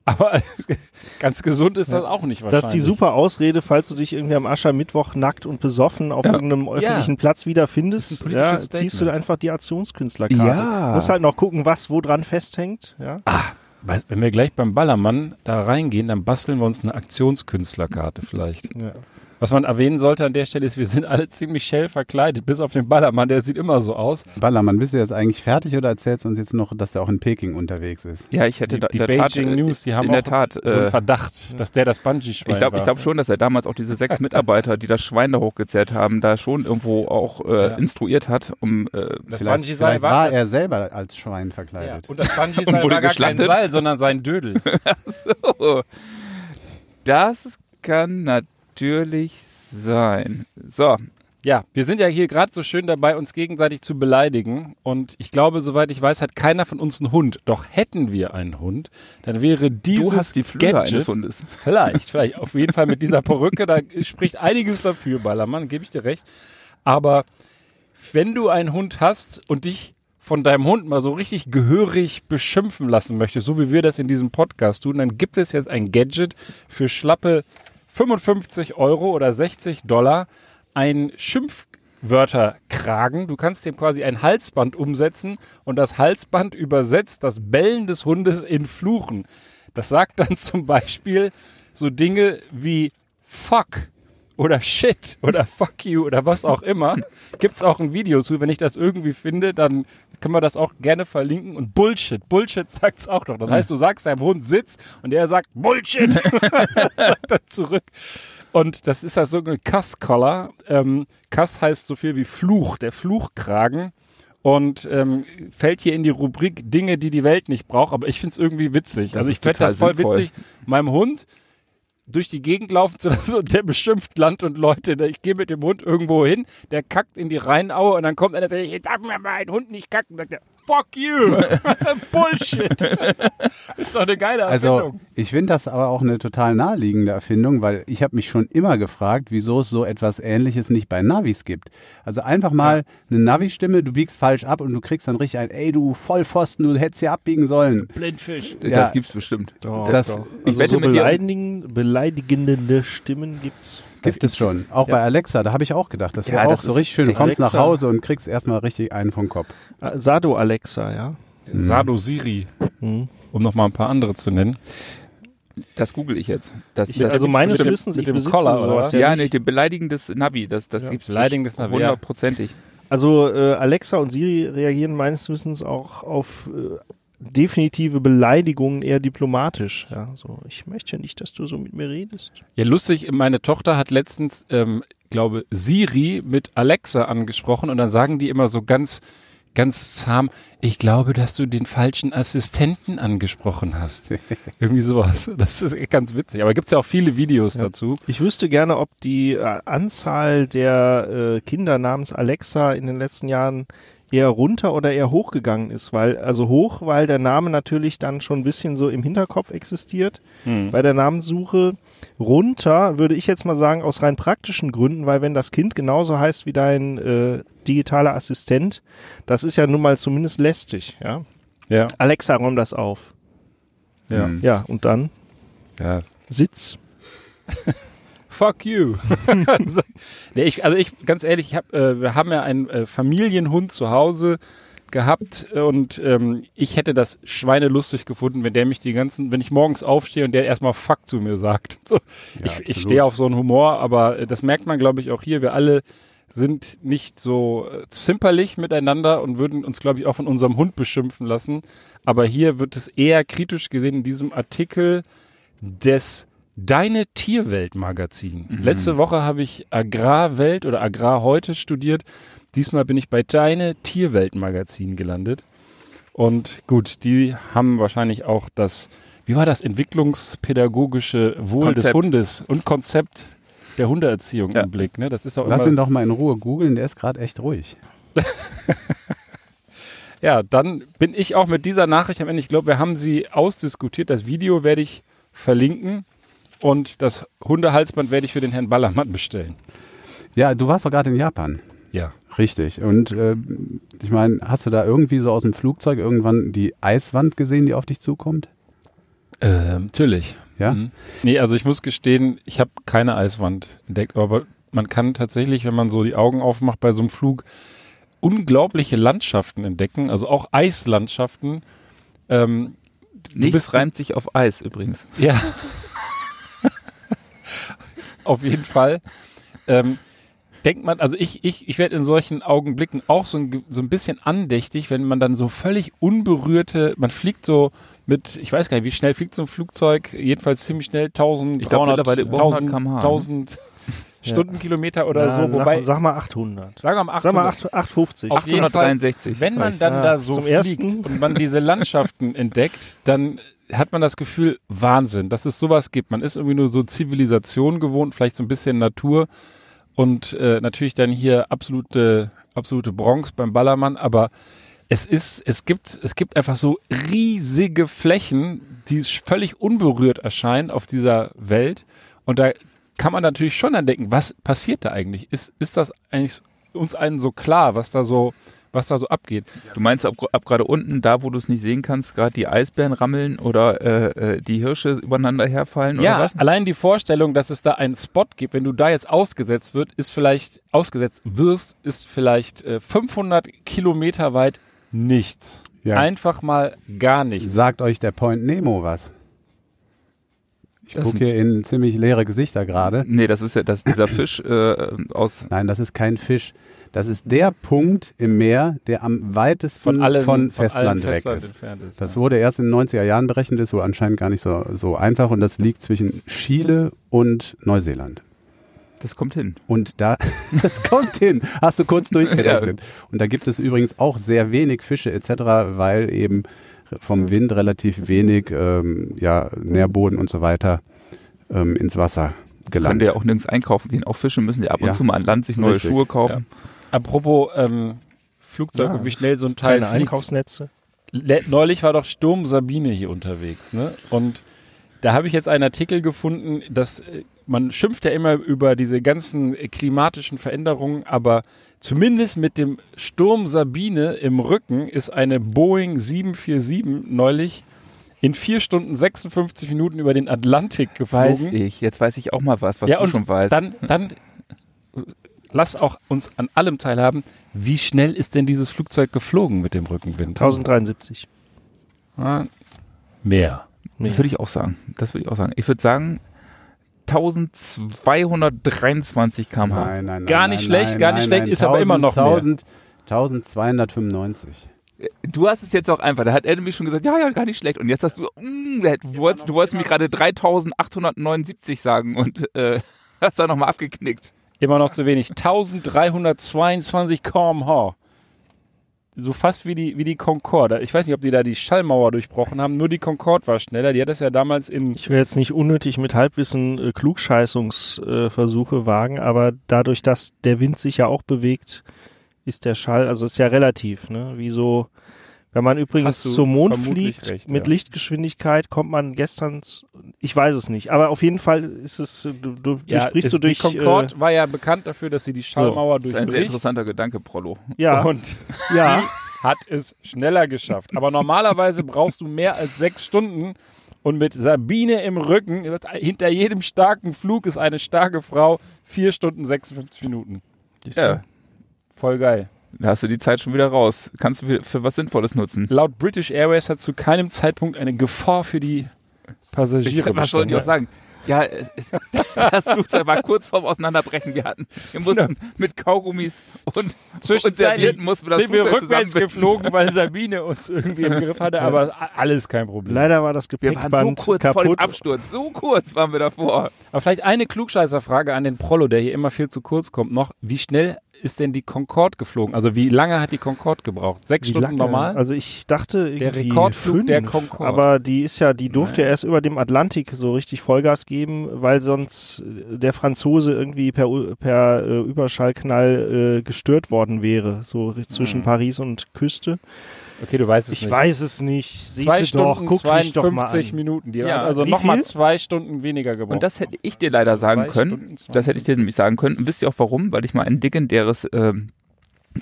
Aber [laughs] ganz gesund ist das auch nicht wahrscheinlich. Das ist die super Ausrede, falls du dich irgendwie am Aschermittwoch nackt und besoffen auf Ja. irgendeinem öffentlichen Platz wiederfindest. Ja, ziehst du einfach die Aktionskünstlerkarte. Ja. Musst halt noch gucken, was wo dran festhängt. Ja. Weißt, wenn wir gleich beim Ballermann da reingehen, dann basteln wir uns eine Aktionskünstlerkarte vielleicht. Ja. Was man erwähnen sollte an der Stelle ist, wir sind alle ziemlich schell verkleidet, bis auf den Ballermann, der sieht immer so aus. Ballermann, bist du jetzt eigentlich fertig oder erzählst du uns jetzt noch, dass der auch in Peking unterwegs ist? ja, ich hätte Die, da, die in der Tat, Beijing äh, News, die haben in auch der Tat, so einen äh, Verdacht, dass der das Bungee-Schwein Ich glaube war. ich glaub schon, dass er damals auch diese sechs [laughs] Mitarbeiter, die das Schwein da hochgezerrt haben, da schon irgendwo auch äh, Ja. instruiert hat, um äh, das Vielleicht, vielleicht war das- er selber als Schwein ja, verkleidet. und das Und Bungee-Seil wurde war gar kein? Seil, sondern sein Dödel. [laughs] oh, das kann natürlich sein. So, Ja, wir sind ja hier gerade so schön dabei, uns gegenseitig zu beleidigen. Und ich glaube, soweit ich weiß, hat keiner von uns einen Hund. Doch hätten wir einen Hund, dann wäre dieses du hast die Flügel Gadget, eines Hundes. [laughs] Vielleicht, vielleicht. Auf jeden Fall mit dieser Perücke, da spricht einiges dafür, Ballermann, gebe ich dir recht. Aber wenn du einen Hund hast und dich von deinem Hund mal so richtig gehörig beschimpfen lassen möchtest, so wie wir das in diesem Podcast tun, dann gibt es jetzt ein Gadget für schlappe 55 Euro oder 60 Dollar, ein Schimpfwörterkragen. Du kannst dem quasi ein Halsband umsetzen und das Halsband übersetzt das Bellen des Hundes in Fluchen. Das sagt dann [laughs] zum Beispiel so Dinge wie Fuck oder Shit oder Fuck you oder was auch immer. [laughs] Gibt es auch ein Video zu. Wenn ich das irgendwie finde, dann können wir das auch gerne verlinken. Und Bullshit. Bullshit [laughs] sagt es auch noch. Das heißt, du sagst deinem Hund Sitz und der sagt Bullshit. [laughs] sagt er zurück. Und das ist das sogenannte Cuss-Collar. Ähm, Cuss heißt so viel wie Fluch, der Fluchkragen. Und ähm, fällt hier in die Rubrik Dinge, die die Welt nicht braucht. Aber ich finde es irgendwie witzig. Das also ich fände das voll sinnvoll. witzig, meinem Hund durch die Gegend laufen zu lassen und der beschimpft Land und Leute. Ich gehe mit dem Hund irgendwo hin, der kackt in die Rheinaue und dann kommt einer und sagt, jetzt darf mir ein Hund nicht kacken. Sagt er, fuck you. [laughs] Bullshit. ist doch eine geile Also Erfindung. ich finde das aber auch eine total naheliegende Erfindung, weil ich habe mich schon immer gefragt, wieso es so etwas Ähnliches nicht bei Navis gibt. Also einfach mal eine Navi-Stimme, du biegst falsch ab und du kriegst dann richtig ein, ey du Vollpfosten, du hättest hier abbiegen sollen. Blindfisch. Ja. Das gibt's bestimmt. das Ich Also wette so beleidigende Stimmen gibt's. Gibt es schon. Auch Ja. bei Alexa, da habe ich auch gedacht, das Ja, wäre auch so richtig schön. Du kommst nach Alexa. Hause und kriegst erstmal richtig einen vom Kopf. Ah, Sado Alexa, ja. Sado Siri, Mhm. um noch mal ein paar andere zu nennen. Das google ich jetzt. Das, Ich, das also meines mit Wissens, mit dem Collar, oder was? ja, nicht. nee, die beleidigendes Navi, das, das Ja. gibt's Beleidigendes Navi, hundertprozentig. Also äh, Alexa und Siri reagieren meines Wissens auch auf äh, definitive Beleidigungen eher diplomatisch. Ja, so ich möchte nicht, dass du so mit mir redest. Ja, lustig, meine Tochter hat letztens, ähm, glaube Siri mit Alexa angesprochen und dann sagen die immer so ganz ganz zahm, ich glaube, dass du den falschen Assistenten angesprochen hast. [laughs] Irgendwie sowas. Das ist ganz witzig. Aber gibt's ja auch viele Videos Ja. dazu. Ich wüsste gerne, ob die äh, Anzahl der äh, Kinder namens Alexa in den letzten Jahren eher runter oder eher hochgegangen ist, weil also hoch, weil der Name natürlich dann schon ein bisschen so im Hinterkopf existiert bei der Namenssuche. Runter würde ich jetzt mal sagen aus rein praktischen Gründen, weil wenn das Kind genauso heißt wie dein äh, digitaler Assistent, das ist ja nun mal zumindest lästig, ja. Ja. Alexa, räum das auf. Ja. Mhm. Ja, und dann ja. Sitz. [laughs] Fuck you. [laughs] nee, ich, also ich, ganz ehrlich, ich hab, äh, wir haben ja einen äh, Familienhund zu Hause gehabt und ähm, ich hätte das schweinelustig gefunden, wenn der mich die ganzen, wenn ich morgens aufstehe und der erstmal Fuck zu mir sagt. [laughs] So, ich ich absolut. stehe auf so einen Humor, aber äh, das merkt man, glaube ich, auch hier. Wir alle sind nicht so äh, zimperlich miteinander und würden uns, glaube ich, auch von unserem Hund beschimpfen lassen. Aber hier wird es eher kritisch gesehen in diesem Artikel des Deine Tierwelt Magazin. Letzte Woche habe ich Agrarwelt oder Agrar heute studiert. Diesmal bin ich bei Deine Tierwelt Magazin gelandet. Und gut, die haben wahrscheinlich auch das, wie war das, entwicklungspädagogische Wohl des Konzept. Hundes und Konzept der Hundeerziehung Ja. im Blick. Ne? Das ist auch Lass immer, ihn doch mal in Ruhe googeln, der ist gerade echt ruhig. [laughs] Ja, dann bin ich auch mit dieser Nachricht am Ende. Ich glaube, wir haben sie ausdiskutiert. Das Video werde ich verlinken und das Hundehalsband werde ich für den Herrn Ballermann bestellen. Ja, du warst doch gerade in Japan. Ja. Richtig. Und äh, ich meine, hast du da irgendwie so aus dem Flugzeug irgendwann die Eiswand gesehen, die auf dich zukommt? Ähm, natürlich. Ja? Mhm. Nee, also ich muss gestehen, ich habe keine Eiswand entdeckt, aber man kann tatsächlich, wenn man so die Augen aufmacht bei so einem Flug, unglaubliche Landschaften entdecken, also auch Eislandschaften. Ähm, du Nichts bist- reimt sich auf Eis übrigens. Ja. [laughs] Auf jeden Fall. Ähm, denkt man, also ich, ich, ich werde in solchen Augenblicken auch so ein, so ein bisschen andächtig, wenn man dann so völlig unberührte, man fliegt so mit, ich weiß gar nicht, wie schnell fliegt so ein Flugzeug, jedenfalls ziemlich schnell, 1000, Ich glaub, 300, mittlerweile über 1000, 100 km/h, ne? 1000 Stundenkilometer oder Na, so, wobei, sag, sag mal 800. sagen wir mal Sag mal 800. 8, 850. Auf jeden Fall, 863. wenn man dann Ja, da so fliegt Ersten. und man diese Landschaften [laughs] entdeckt, dann hat man das Gefühl, Wahnsinn, dass es sowas gibt. Man ist irgendwie nur so Zivilisation gewohnt, vielleicht so ein bisschen Natur und äh, natürlich dann hier absolute, absolute Bronx beim Ballermann, aber es ist, es gibt, es gibt einfach so riesige Flächen, die völlig unberührt erscheinen auf dieser Welt und da kann man natürlich schon dann denken, was passiert da eigentlich? Ist, ist das eigentlich uns allen so klar, was da so, was da so abgeht? Du meinst ab, ab gerade unten, da wo du es nicht sehen kannst, gerade die Eisbären rammeln oder äh, äh, die Hirsche übereinander herfallen Ja, oder was? allein die Vorstellung, dass es da einen Spot gibt, wenn du da jetzt ausgesetzt wird, ist vielleicht ausgesetzt wirst, ist vielleicht äh, 500 Kilometer weit nichts. Ja. Einfach mal gar nichts. Sagt euch der Point Nemo was? Ich gucke hier in ziemlich leere Gesichter gerade. Nee, das ist ja das, dieser Fisch äh, aus. Nein, das ist kein Fisch. Das ist der Punkt im Meer, der am weitesten von allen von Festland weg Festland ist. entfernt ist. Das ja. wurde erst in den 90er Jahren berechnet, ist wohl anscheinend gar nicht so, so einfach und das liegt zwischen Chile und Neuseeland. Das kommt hin. Und da, [laughs] das kommt hin, hast du kurz [laughs] durchgerechnet. Und da gibt es übrigens auch sehr wenig Fische etc., weil eben vom Wind relativ wenig ähm, ja, Nährboden und so weiter ähm, ins Wasser Kann gelangt. der auch nirgends einkaufen gehen. Auch Fische müssen ja ab und Ja. zu mal an Land sich neue Richtig. Schuhe kaufen. Apropos ähm, Flugzeug Ja, und wie schnell so ein Teil Keine fliegt. Einkaufsnetze. Neulich war doch Sturm Sabine hier unterwegs, ne? Und da habe ich jetzt einen Artikel gefunden, dass äh, man schimpft ja immer über diese ganzen klimatischen Veränderungen, aber zumindest mit dem Sturm Sabine im Rücken ist eine Boeing 747 neulich in vier Stunden 56 Minuten über den Atlantik Weiß geflogen. ich. Jetzt weiß ich auch mal was, was ja, du schon weißt. dann, dann [laughs] lass auch uns an allem teilhaben. Wie schnell ist denn dieses Flugzeug geflogen mit dem Rückenwind? 1073. Ah, Mehr. Das würde ich auch sagen. Das würde ich auch sagen. Ich würde sagen 1223 km/h. Nein, nein, nein. Gar nicht nein, schlecht, nein, gar nein, nicht schlecht, nein, ist aber immer noch mehr. 1000, 1295. Du hast es jetzt auch einfach. Da hat er nämlich schon gesagt, ja, ja, gar nicht schlecht. Und jetzt hast du, mm, du wolltest, du wolltest mir gerade 3879 sagen und äh, [laughs] hast da nochmal abgeknickt. Immer noch zu wenig. 1322 km/h. so fast wie die, wie die Concorde. Ich weiß nicht, ob die da die Schallmauer durchbrochen haben, nur die Concorde war schneller. Die hat das ja damals in. Ich will jetzt nicht unnötig mit Halbwissen äh, Klugscheißungsversuche äh, wagen, aber dadurch, dass der Wind sich ja auch bewegt, ist der Schall, also ist ja relativ, ne? Wie so, wenn man übrigens zum Mond fliegt recht, mit ja. Lichtgeschwindigkeit, kommt man gestern, ich weiß es nicht, aber auf jeden Fall ist es, äh, du, du Ja, sprichst ist, du durch, die Concorde war ja bekannt dafür, dass sie die Schallmauer Das ist ein sehr durchbricht. interessanter Gedanke, Prollo. äh, ja, Und [laughs] ja, hat es schneller geschafft. Aber normalerweise brauchst du mehr als sechs Stunden. Und mit Sabine im Rücken, hinter jedem starken Flug ist eine starke Frau, vier Stunden 56 Minuten. Ja, Voll geil. Da hast du die Zeit schon wieder raus. Kannst du für- für was Sinnvolles nutzen. Laut British Airways hat zu keinem Zeitpunkt eine Gefahr für die Passagiere was sollen die auch sagen? Ja, [laughs] das Flugzeug war kurz vorm Auseinanderbrechen. Wir hatten, wir mussten mit Kaugummis und, und Servietten mussten wir das sind wir Flugzeug rückwärts zusammenbinden. geflogen, weil [laughs] Sabine uns irgendwie im Griff hatte, aber alles kein Problem. leider war das Wir waren Gepäckband so kurz vor dem kaputt. Absturz. So kurz waren wir davor. Aber vielleicht eine Klugscheißerfrage an den Prollo, der hier immer viel zu kurz kommt noch. Wie schnell ist denn die Concorde geflogen? Also wie lange hat die Concorde gebraucht? Sechs Wie Stunden lange? normal? Also ich dachte irgendwie Rekordflug fünf, der Concorde. aber die ist ja, die durfte ja erst über dem Atlantik so richtig Vollgas geben, weil sonst äh, der Franzose irgendwie per, per äh, Überschallknall äh, gestört worden wäre, so zwischen Mhm. Paris und Küste. Okay, du weißt es Ich nicht. weiß es nicht. Siehst zwei du doch, Stunden, doch mal 52 an. Minuten. Die Ja, hat also nochmal zwei Stunden weniger gebraucht. Und das hätte ich dir leider Zwei sagen können. Das hätte ich dir nämlich sagen können. Und wisst ihr auch warum? Weil ich mal ein legendäres ähm,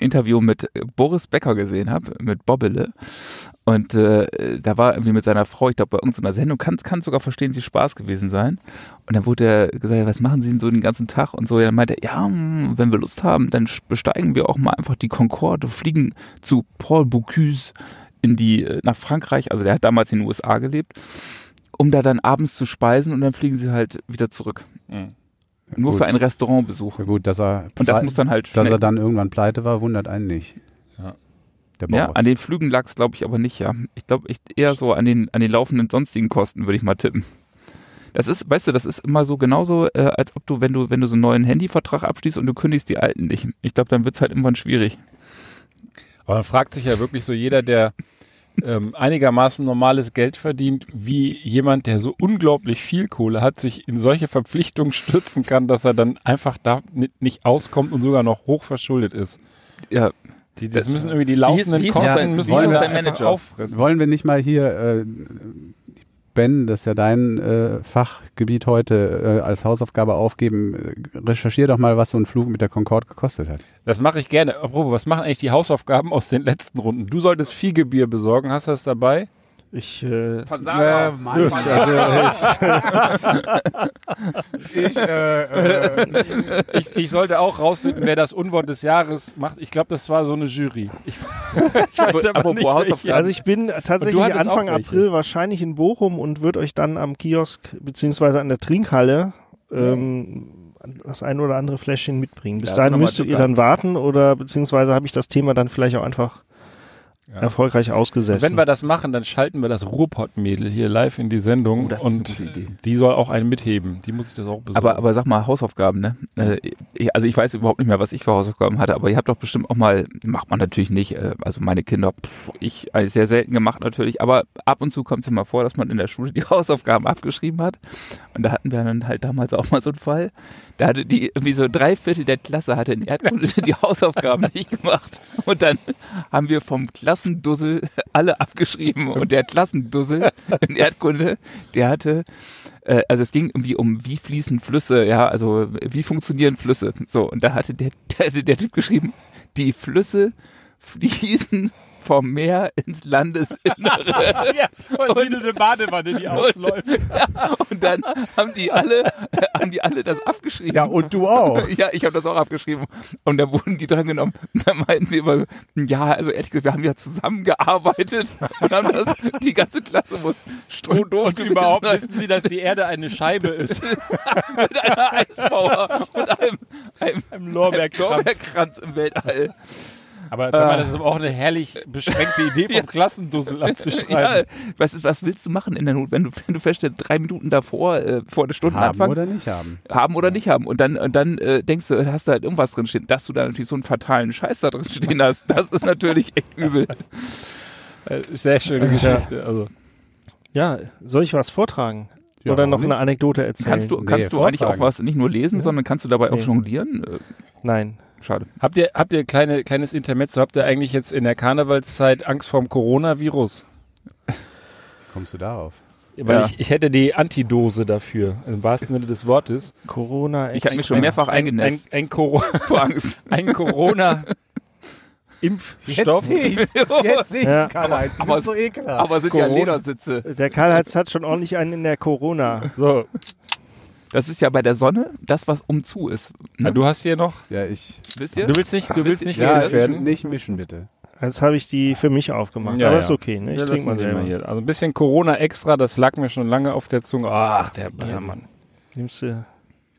Interview mit äh, Boris Becker gesehen habe, mit Bobbele. Und äh, da war irgendwie mit seiner Frau, ich glaube, bei irgendeiner Sendung, kann, kann sogar verstehen, sie Spaß gewesen sein. Und dann wurde er gesagt, was machen Sie denn so den ganzen Tag? Und so, ja, dann meinte er, ja, hm, wenn wir Lust haben, dann besteigen wir auch mal einfach die Concorde, fliegen zu Paul Bocuse in die, äh, nach Frankreich, also der hat damals in den USA gelebt, um da dann abends zu speisen und dann fliegen sie halt wieder zurück. Mhm. Nur Gut. für einen Restaurantbesuch. Ja gut, dass er, Und das muss dann halt dass schnell. er dann irgendwann pleite war, wundert einen nicht. Ja. Der ja, an den Flügen lag es, glaube ich, aber nicht, ja. Ich glaube, ich, eher so an den, an den laufenden sonstigen Kosten, würde ich mal tippen. Das ist, weißt du, das ist immer so genauso, äh, als ob du, wenn du, wenn du so einen neuen Handyvertrag abschließt und du kündigst die alten nicht. Ich glaube, dann wird es halt irgendwann schwierig. Aber man fragt sich ja wirklich so jeder, der ähm, einigermaßen normales Geld verdient, wie jemand, der so unglaublich viel Kohle hat, sich in solche Verpflichtungen stürzen kann, dass er dann einfach da ni- nicht auskommt und sogar noch hoch verschuldet ist. Ja, Die, das Das- müssen irgendwie die laufenden wie hieß Kosten sein- müssen wie alle sein einfach Manager? auffressen. Wollen wir nicht mal hier, äh, Ben, das ist ja dein äh, Fachgebiet heute, äh, als Hausaufgabe aufgeben. Recherchier doch mal, was so ein Flug mit der Concorde gekostet hat. Das mache ich gerne. Apropos, was machen eigentlich die Hausaufgaben aus den letzten Runden? Du solltest Viehgebier besorgen. Hast du das dabei? Ich, äh, Versager. [laughs] ich, äh, äh, Ich, ich sollte auch rausfinden, wer das Unwort des Jahres macht. Ich glaube, das war so eine Jury. Ich, ich weiß aber Apropos nicht, welche. also ich bin tatsächlich Anfang. April wahrscheinlich in Bochum und würde euch dann am Kiosk beziehungsweise an der Trinkhalle ähm, das ein oder andere Fläschchen mitbringen. Bis Ja, dahin müsstet ihr dann warten oder beziehungsweise habe ich das Thema dann vielleicht auch einfach Ja. erfolgreich ausgesessen. Wenn wir das machen, dann schalten wir das Ruhrpott-Mädel hier live in die Sendung Oh, das ist eine und gute Idee. die soll auch einen mitheben. Die muss ich das auch besorgen. Aber, aber sag mal, Hausaufgaben, ne? Äh, also ich weiß überhaupt nicht mehr, was ich für Hausaufgaben hatte, aber ihr habt doch bestimmt auch mal, macht man natürlich nicht, äh, also meine Kinder, pff, ich eigentlich sehr selten gemacht natürlich, aber ab und zu kommt es ja mal vor, dass man in der Schule die [laughs] Hausaufgaben abgeschrieben hat. Und da hatten wir dann halt damals auch mal so einen Fall. Da hatte die, irgendwie so drei Viertel der Klasse hatte in Erdkunde [laughs] die Hausaufgaben nicht gemacht. Und dann haben wir vom Klassendussel [laughs] alle abgeschrieben. Und der Klassendussel in Erdkunde, der hatte äh, also es ging irgendwie um wie fließen Flüsse, ja, also wie funktionieren Flüsse. So, und da hatte der, [laughs] der, hatte der Typ geschrieben, die Flüsse fließen vom Meer ins Landesinnere. [laughs] ja, und wie eine Badewanne, die [laughs] ausläuft. Und dann haben die alle, haben die alle das abgeschrieben. ja, und du auch. [laughs] Ja, ich habe das auch abgeschrieben. Und da wurden die dran genommen. Und dann meinten die immer, ja, also ehrlich gesagt, wir haben ja zusammengearbeitet und haben das, die ganze Klasse muss strohdoof Und gewesen überhaupt sein. wissen sie, dass die Erde eine Scheibe ist. mit einer Eismauer und einem, einem, Im Lorbeerkranz. Lorbeerkranz im Weltall. Aber sag mal, das ist aber auch eine herrlich beschränkte Idee vom [laughs] Klassendussel Ja, abzuschreiben. was, was willst du machen in der Not, wenn du, wenn du feststellst, drei Minuten davor, äh, vor der Stunde Haben oder nicht haben. haben oder nicht haben. Und dann, und dann äh, denkst du, hast du halt irgendwas drin stehen, dass du da natürlich so einen fatalen Scheiß da drin stehen [laughs] hast. Das ist natürlich echt übel. Äh, Sehr schöne Geschichte. Also. Ja, soll ich was vortragen? Ja, Oder noch warum eine nicht? Anekdote erzählen? Kannst du, Nee, kannst du eigentlich auch was nicht nur lesen, sondern kannst du dabei auch Nee. jonglieren? Äh, Nein. Schade. Habt ihr, habt ihr kleine, kleines Intermezzo? Habt ihr eigentlich jetzt in der Karnevalszeit Angst vorm Coronavirus? Wie kommst du darauf? Weil Ja. ich, ich hätte die Antidose dafür, im wahrsten Sinne des Wortes. Corona. Ich habe mich schon mehrfach Ein, ein, eingenässt. ein, Coro [laughs] Vor Angst. [laughs] ein Corona-Impfstoff. Jetzt sehe [laughs] Ja. Karl-Heinz. Du aber- so ekelhaft. Aber sind ja Corona. Ledersitze. Der Karl-Heinz hat schon ordentlich einen in der Corona. So, Das ist ja bei der Sonne das, was um zu ist. na, Ne? du hast hier noch. ja, ich. Wisst ihr? Du willst nicht, du willst nicht Ja, ich werde nicht mischen, bitte. Jetzt habe ich die für mich aufgemacht. Ja, aber ja. ist okay, ne? Ich Wir trinke mal selber. hier. Also ein bisschen Corona extra, das lag mir schon lange auf der Zunge. Ach, der Ballermann. Nimmst du.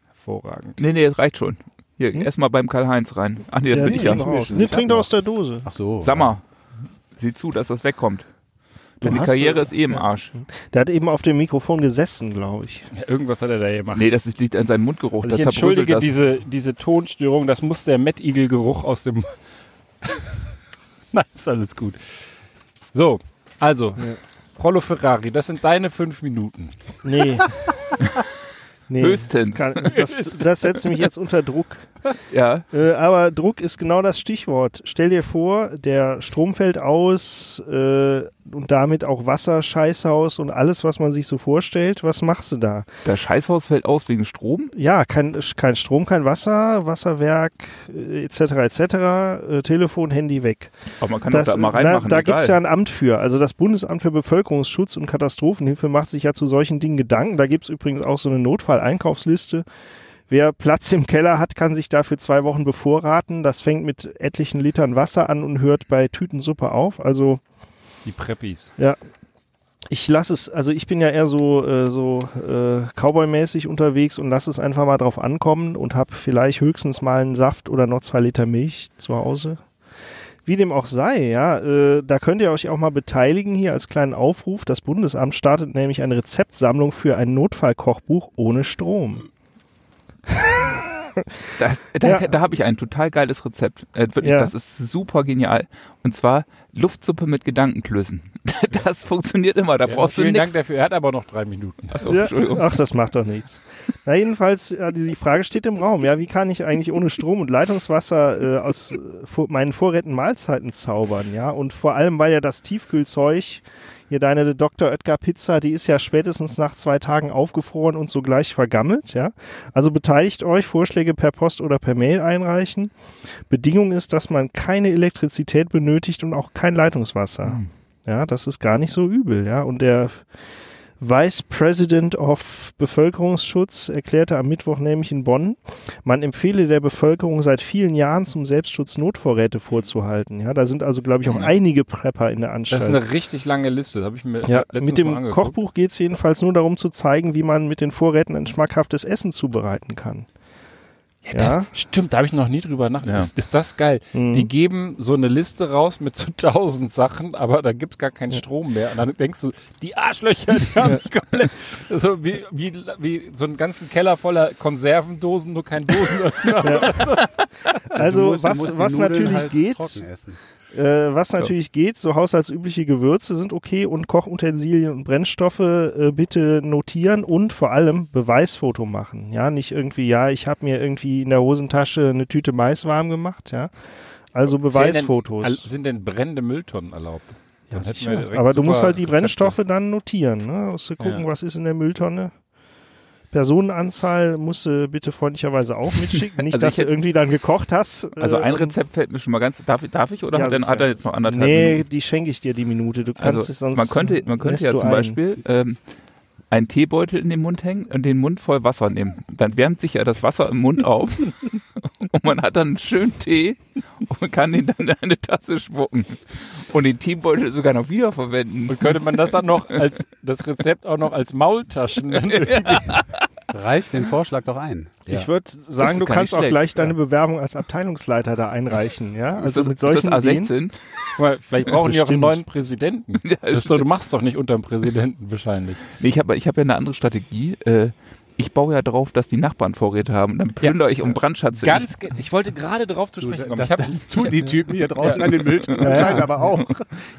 Hervorragend. Nee, nee, das reicht schon. Hier, Hm? erstmal beim Karl-Heinz rein. Ach nee, das ja, bin ich ja. aus. Nee, trink doch noch. aus der Dose. Ach so. Sag mal, sieh zu, dass das wegkommt. Hast, Karriere ist eh im ja. Arsch. Der hat eben auf dem Mikrofon gesessen, glaube ich. Ja, irgendwas hat er da gemacht. Nee, das ist, liegt an seinem Mundgeruch. also ich entschuldige das. diese, diese Tonstörung, das muss der Mettigel-Geruch aus dem. [laughs] Nein, ist alles gut. So, also, Prollo Ferrari, das sind deine fünf Minuten. Nee. [laughs] nee Höchstens. Das, kann, das, [laughs] das setzt mich jetzt unter Druck. Ja, Äh, aber Druck ist genau das Stichwort. Stell dir vor, der Strom fällt aus äh, und damit auch Wasser, Scheißhaus und alles, was man sich so vorstellt. Was machst du da? das Scheißhaus fällt aus wegen Strom. Ja, kein, kein Strom, kein Wasser, Wasserwerk äh, etc. etc. Äh, Telefon, Handy weg. Aber man kann Das, da mal na, reinmachen. da egal. gibt es ja ein Amt für. Also das Bundesamt für Bevölkerungsschutz und Katastrophenhilfe macht sich ja zu solchen Dingen Gedanken. Da gibt es übrigens auch so eine Notfalleinkaufsliste. Wer Platz im Keller hat, kann sich dafür zwei Wochen bevorraten. Das fängt mit etlichen Litern Wasser an und hört bei Tütensuppe auf. Also Die Preppis. ich lasse es, also ich bin ja eher so, äh, so äh, Cowboy-mäßig unterwegs und lasse es einfach mal drauf ankommen und habe vielleicht höchstens mal einen Saft oder noch zwei Liter Milch zu Hause. Wie dem auch sei, ja, äh, da könnt ihr euch auch mal beteiligen hier als kleinen Aufruf. Das Bundesamt startet nämlich eine Rezeptsammlung für ein Notfallkochbuch ohne Strom. [laughs] [laughs] Da, da, Ja. da habe ich ein total geiles Rezept. Äh, wirklich, Ja. Das ist super genial. Und zwar Luftsuppe mit Gedankenklößen. [laughs] Das funktioniert immer. Da Ja, brauchst du vielen Dank nichts. dafür. Er hat aber noch drei Minuten. Ja, Entschuldigung. ach, das macht doch nichts. Na jedenfalls, die Frage steht im Raum. Ja, wie kann ich eigentlich ohne Strom und Leitungswasser äh, aus äh, vor, meinen Vorräten Mahlzeiten zaubern? Ja, und vor allem, weil ja das Tiefkühlzeug, hier deine Dr. Oetker Pizza, die ist ja spätestens nach zwei Tagen aufgefroren und sogleich vergammelt. Ja, also beteiligt euch, Vorschläge per Post oder per Mail einreichen. Bedingung ist, dass man keine Elektrizität benötigt und auch kein Leitungswasser. Ja, das ist gar nicht so übel. Ja, und der Vice President of Bevölkerungsschutz erklärte am Mittwoch nämlich in Bonn, man empfehle der Bevölkerung seit vielen Jahren zum Selbstschutz Notvorräte vorzuhalten. Ja, da sind also, glaube ich, auch einige Prepper in der Das Anstalt. ist eine richtig lange Liste. Habe ich mir ja, letztens mit dem. Kochbuch geht es jedenfalls nur darum zu zeigen, wie man mit den Vorräten ein schmackhaftes Essen zubereiten kann. Ja, das, Ja. Stimmt, da habe ich noch nie drüber nachgedacht. Ja. Ist, ist das geil? Mhm. Die geben so eine Liste raus mit so [laughs] tausend Sachen, aber da gibt's gar keinen Strom mehr. Und dann denkst du, die Arschlöcher, die [laughs] haben mich komplett so wie, wie, wie so einen ganzen Keller voller Konservendosen, nur kein Dosenöffner. [laughs] Also, was, was natürlich halt geht, trocken essen. Äh, was natürlich geht, so haushaltsübliche Gewürze sind okay und Kochutensilien und Brennstoffe äh, bitte notieren und vor allem Beweisfoto machen. Ja, nicht irgendwie, ja, ich habe mir irgendwie in der Hosentasche eine Tüte Mais warm gemacht, ja. Also Beweisfotos. Zählen denn- Sind denn brennende Mülltonnen erlaubt? Ja, Aber du musst halt die Rezepte. Brennstoffe dann notieren, ne? Musst du gucken, Ja. was ist in der Mülltonne. Personenanzahl musst du bitte freundlicherweise auch mitschicken. Nicht, [laughs] Also dass du irgendwie dann gekocht hast. Also ein und- Rezept fällt mir schon mal ganz. Darf, ich- darf ich oder Ja, hat, er, hat er jetzt noch anderthalb Nee, Minuten? die schenke ich dir die Minute. Du kannst es Also sonst. man könnte, man könnte ja zum. Beispiel ähm, einen Teebeutel in den Mund hängen und den Mund voll Wasser nehmen. Dann wärmt sich ja das Wasser im Mund auf [laughs] und man hat dann einen schönen Tee und kann den dann in eine Tasse spucken und den Teebeutel sogar noch wiederverwenden. Und könnte man das dann noch [laughs] als das Rezept auch noch als Maultaschen [laughs] Reich den Vorschlag doch ein. Ich würde sagen, du kannst auch schlecht, gleich deine ja. Bewerbung als Abteilungsleiter da einreichen. Ja? Ist Also das, mit solchen ist das Ideen. A16? Guck mal, Vielleicht brauchen die auch einen neuen Präsidenten. [laughs] Ja, Das du machst doch nicht unter dem Präsidenten wahrscheinlich. Nee, ich habe ich hab ja eine andere Strategie. Äh, ich baue ja drauf, dass die Nachbarn Vorräte haben. Dann plündere ich um Brandschatze. Ganz, ge- ich wollte gerade darauf zu sprechen kommen. Das, Ich hab, das tun die Typen hier draußen an den Mülltonnen Ja, ja. aber auch.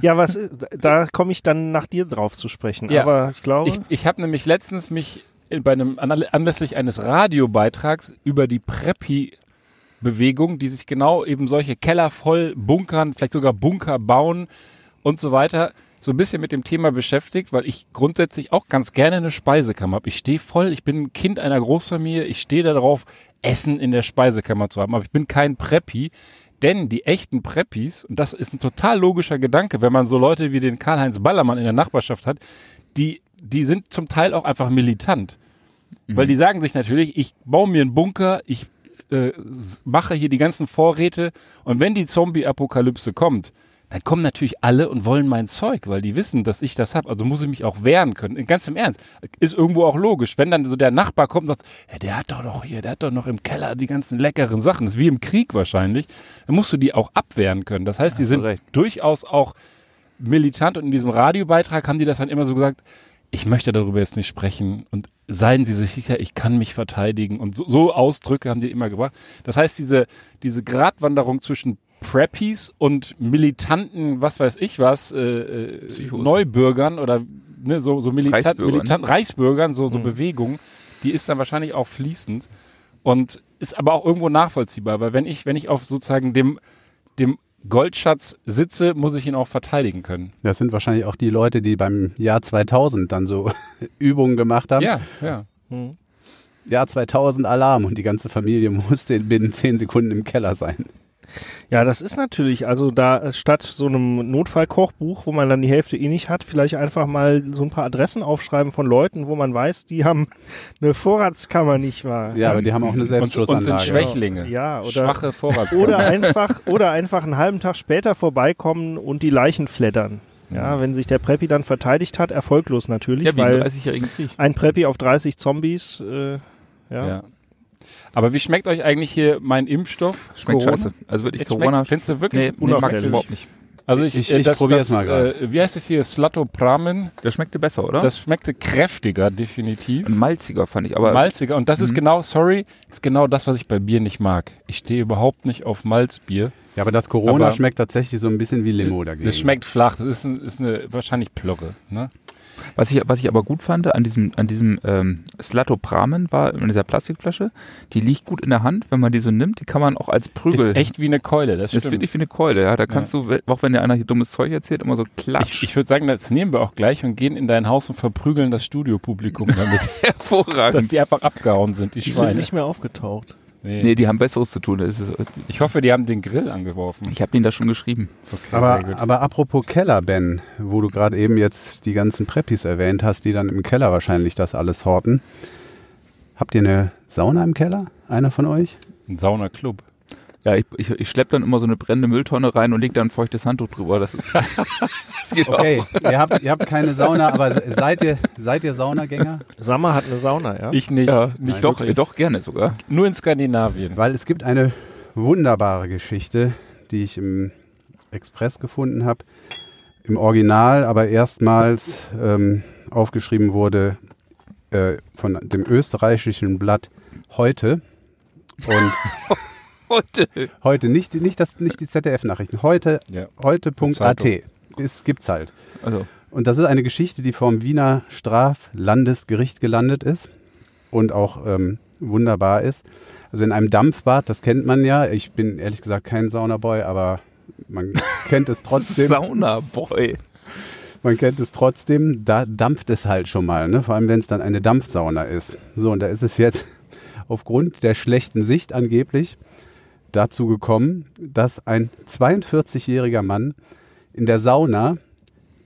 Ja, was da komme ich dann nach dir drauf zu sprechen. Ja. Aber ich glaube, Ich, ich habe nämlich letztens mich bei einem anlässlich eines Radiobeitrags über die Preppy-Bewegung, die sich genau eben solche Keller voll bunkern, vielleicht sogar Bunker bauen und so weiter, so ein bisschen mit dem Thema beschäftigt, weil ich grundsätzlich auch ganz gerne eine Speisekammer habe. Ich stehe voll, ich bin ein Kind einer Großfamilie, ich stehe darauf, Essen in der Speisekammer zu haben, aber ich bin kein Preppy. Denn die echten Preppis, und das ist ein total logischer Gedanke, wenn man so Leute wie den Karl-Heinz Ballermann in der Nachbarschaft hat, die, die sind zum Teil auch einfach militant. Weil die sagen sich natürlich, ich baue mir einen Bunker, ich äh, mache hier die ganzen Vorräte und wenn die Zombie-Apokalypse kommt, dann kommen natürlich alle und wollen mein Zeug, weil die wissen, dass ich das habe. Also muss ich mich auch wehren können. Ganz im Ernst. Ist irgendwo auch logisch. Wenn dann so der Nachbar kommt und sagt, ja, der hat doch noch hier, der hat doch noch im Keller die ganzen leckeren Sachen. Das ist wie im Krieg wahrscheinlich. Dann musst du die auch abwehren können. Das heißt, die sind recht. durchaus auch militant und in diesem Radiobeitrag haben die das dann immer so gesagt, ich möchte darüber jetzt nicht sprechen und seien Sie sich sicher, ich kann mich verteidigen und so, so Ausdrücke haben die immer gebracht. Das heißt, diese, diese Gratwanderung zwischen Preppies und militanten, was weiß ich was, äh, äh. Neubürgern oder ne, so, so militant, Reichsbürgern. militant, Reichsbürgern, so, so Bewegung, die ist dann wahrscheinlich auch fließend und ist aber auch irgendwo nachvollziehbar, weil wenn ich, wenn ich auf sozusagen dem, dem Goldschatz sitze, muss ich ihn auch verteidigen können. Das sind wahrscheinlich auch die Leute, die beim Jahr 2000 dann so [laughs] Übungen gemacht haben. Ja, ja. Jahr 2000 Alarm und die ganze Familie [laughs] musste binnen 10 Sekunden im Keller sein. Ja, das ist natürlich, also da äh, statt so einem Notfallkochbuch, wo man dann die Hälfte eh nicht hat, vielleicht einfach mal so ein paar Adressen aufschreiben von Leuten, wo man weiß, die haben [laughs] eine Vorratskammer, nicht wahr? Ja, aber die haben auch eine Und, und sind Selbstschussanlage. Schwächlinge. Ja, oder- Schwache Vorratskammer. Oder einfach, oder einfach einen halben Tag später vorbeikommen und die Leichen flattern. Ja, wenn sich der Preppy dann verteidigt hat, erfolglos natürlich, Ja, weil 30-jährigen Krieg. ein Preppy auf 30 Zombies, äh, ja. ja. Aber wie schmeckt euch eigentlich hier mein Impfstoff? Schmeckt Corona? scheiße. Also wirklich Es Corona. findest du wirklich Nee, nee, unauffällig. überhaupt nicht. Also ich, Ich- äh, ich das, probier's das, mal grad. äh, Wie heißt es hier? Slatopramen. Der schmeckte besser, oder? Das schmeckte kräftiger, definitiv. Und malziger fand ich. Aber Malziger. Und das ist Mhm. genau, sorry, ist genau das, was ich bei Bier nicht mag. Ich stehe überhaupt nicht auf Malzbier. Ja, aber das Corona Aber- schmeckt tatsächlich so ein bisschen wie Limo dagegen. Das schmeckt flach. Das ist, ein, ist eine wahrscheinlich Plörre. Ne? Was ich, was ich aber gut fand an diesem, an diesem ähm, Slatopramen war in dieser Plastikflasche, die liegt gut in der Hand, wenn man die so nimmt, die kann man auch als Prügel. Ist echt wie eine Keule. Das ist stimmt. wirklich wie eine Keule, ja. Da kannst du, auch wenn dir einer hier dummes Zeug erzählt, immer so klatsch. Ich, ich würde sagen, das nehmen wir auch gleich und gehen in dein Haus und verprügeln das Studiopublikum damit, [laughs] dass Hervorragend. die einfach abgehauen sind, die Die sind Schweine. nicht mehr aufgetaucht. Nee. Nee, die haben Besseres zu tun. Ist, Ich hoffe, die haben den Grill angeworfen. ich habe denen das schon geschrieben. Okay, Aber, aber apropos Keller, Ben, wo du gerade eben jetzt die ganzen Preppis erwähnt hast, die dann im Keller wahrscheinlich das alles horten. Habt ihr eine Sauna im Keller? Einer von euch? Ein Saunaclub. Ja, ich, ich, ich schleppe dann immer so eine brennende Mülltonne rein und leg da ein feuchtes Handtuch drüber. Das, [laughs] das geht Okay, auch. ihr habt, ihr habt keine Sauna, aber se- seid ihr, seid ihr Saunagänger? Sammer hat eine Sauna, ja? Ich nicht. Ja, nicht doch, wirklich. doch gerne sogar. Nur in Skandinavien. Weil es gibt eine wunderbare Geschichte, die ich im Express gefunden habe. Im Original, aber erstmals ähm, aufgeschrieben wurde äh, von dem österreichischen Blatt Heute. Und [laughs] Heute. heute, nicht, nicht, das, nicht die ZDF-Nachrichten, heute, Ja. heute.at. Es gibt's halt. Also, Und das ist eine Geschichte, die vom Wiener Straflandesgericht gelandet ist und auch ähm, wunderbar ist. Also in einem Dampfbad, das kennt man ja. Ich bin ehrlich gesagt kein Saunaboy, aber man [laughs] kennt es trotzdem. Saunaboy. Man kennt es trotzdem. Da dampft es halt schon mal, ne? vor allem wenn es dann eine Dampfsauna ist. So, und da ist es jetzt [laughs] aufgrund der schlechten Sicht angeblich dazu gekommen, dass ein 42-jähriger Mann in der Sauna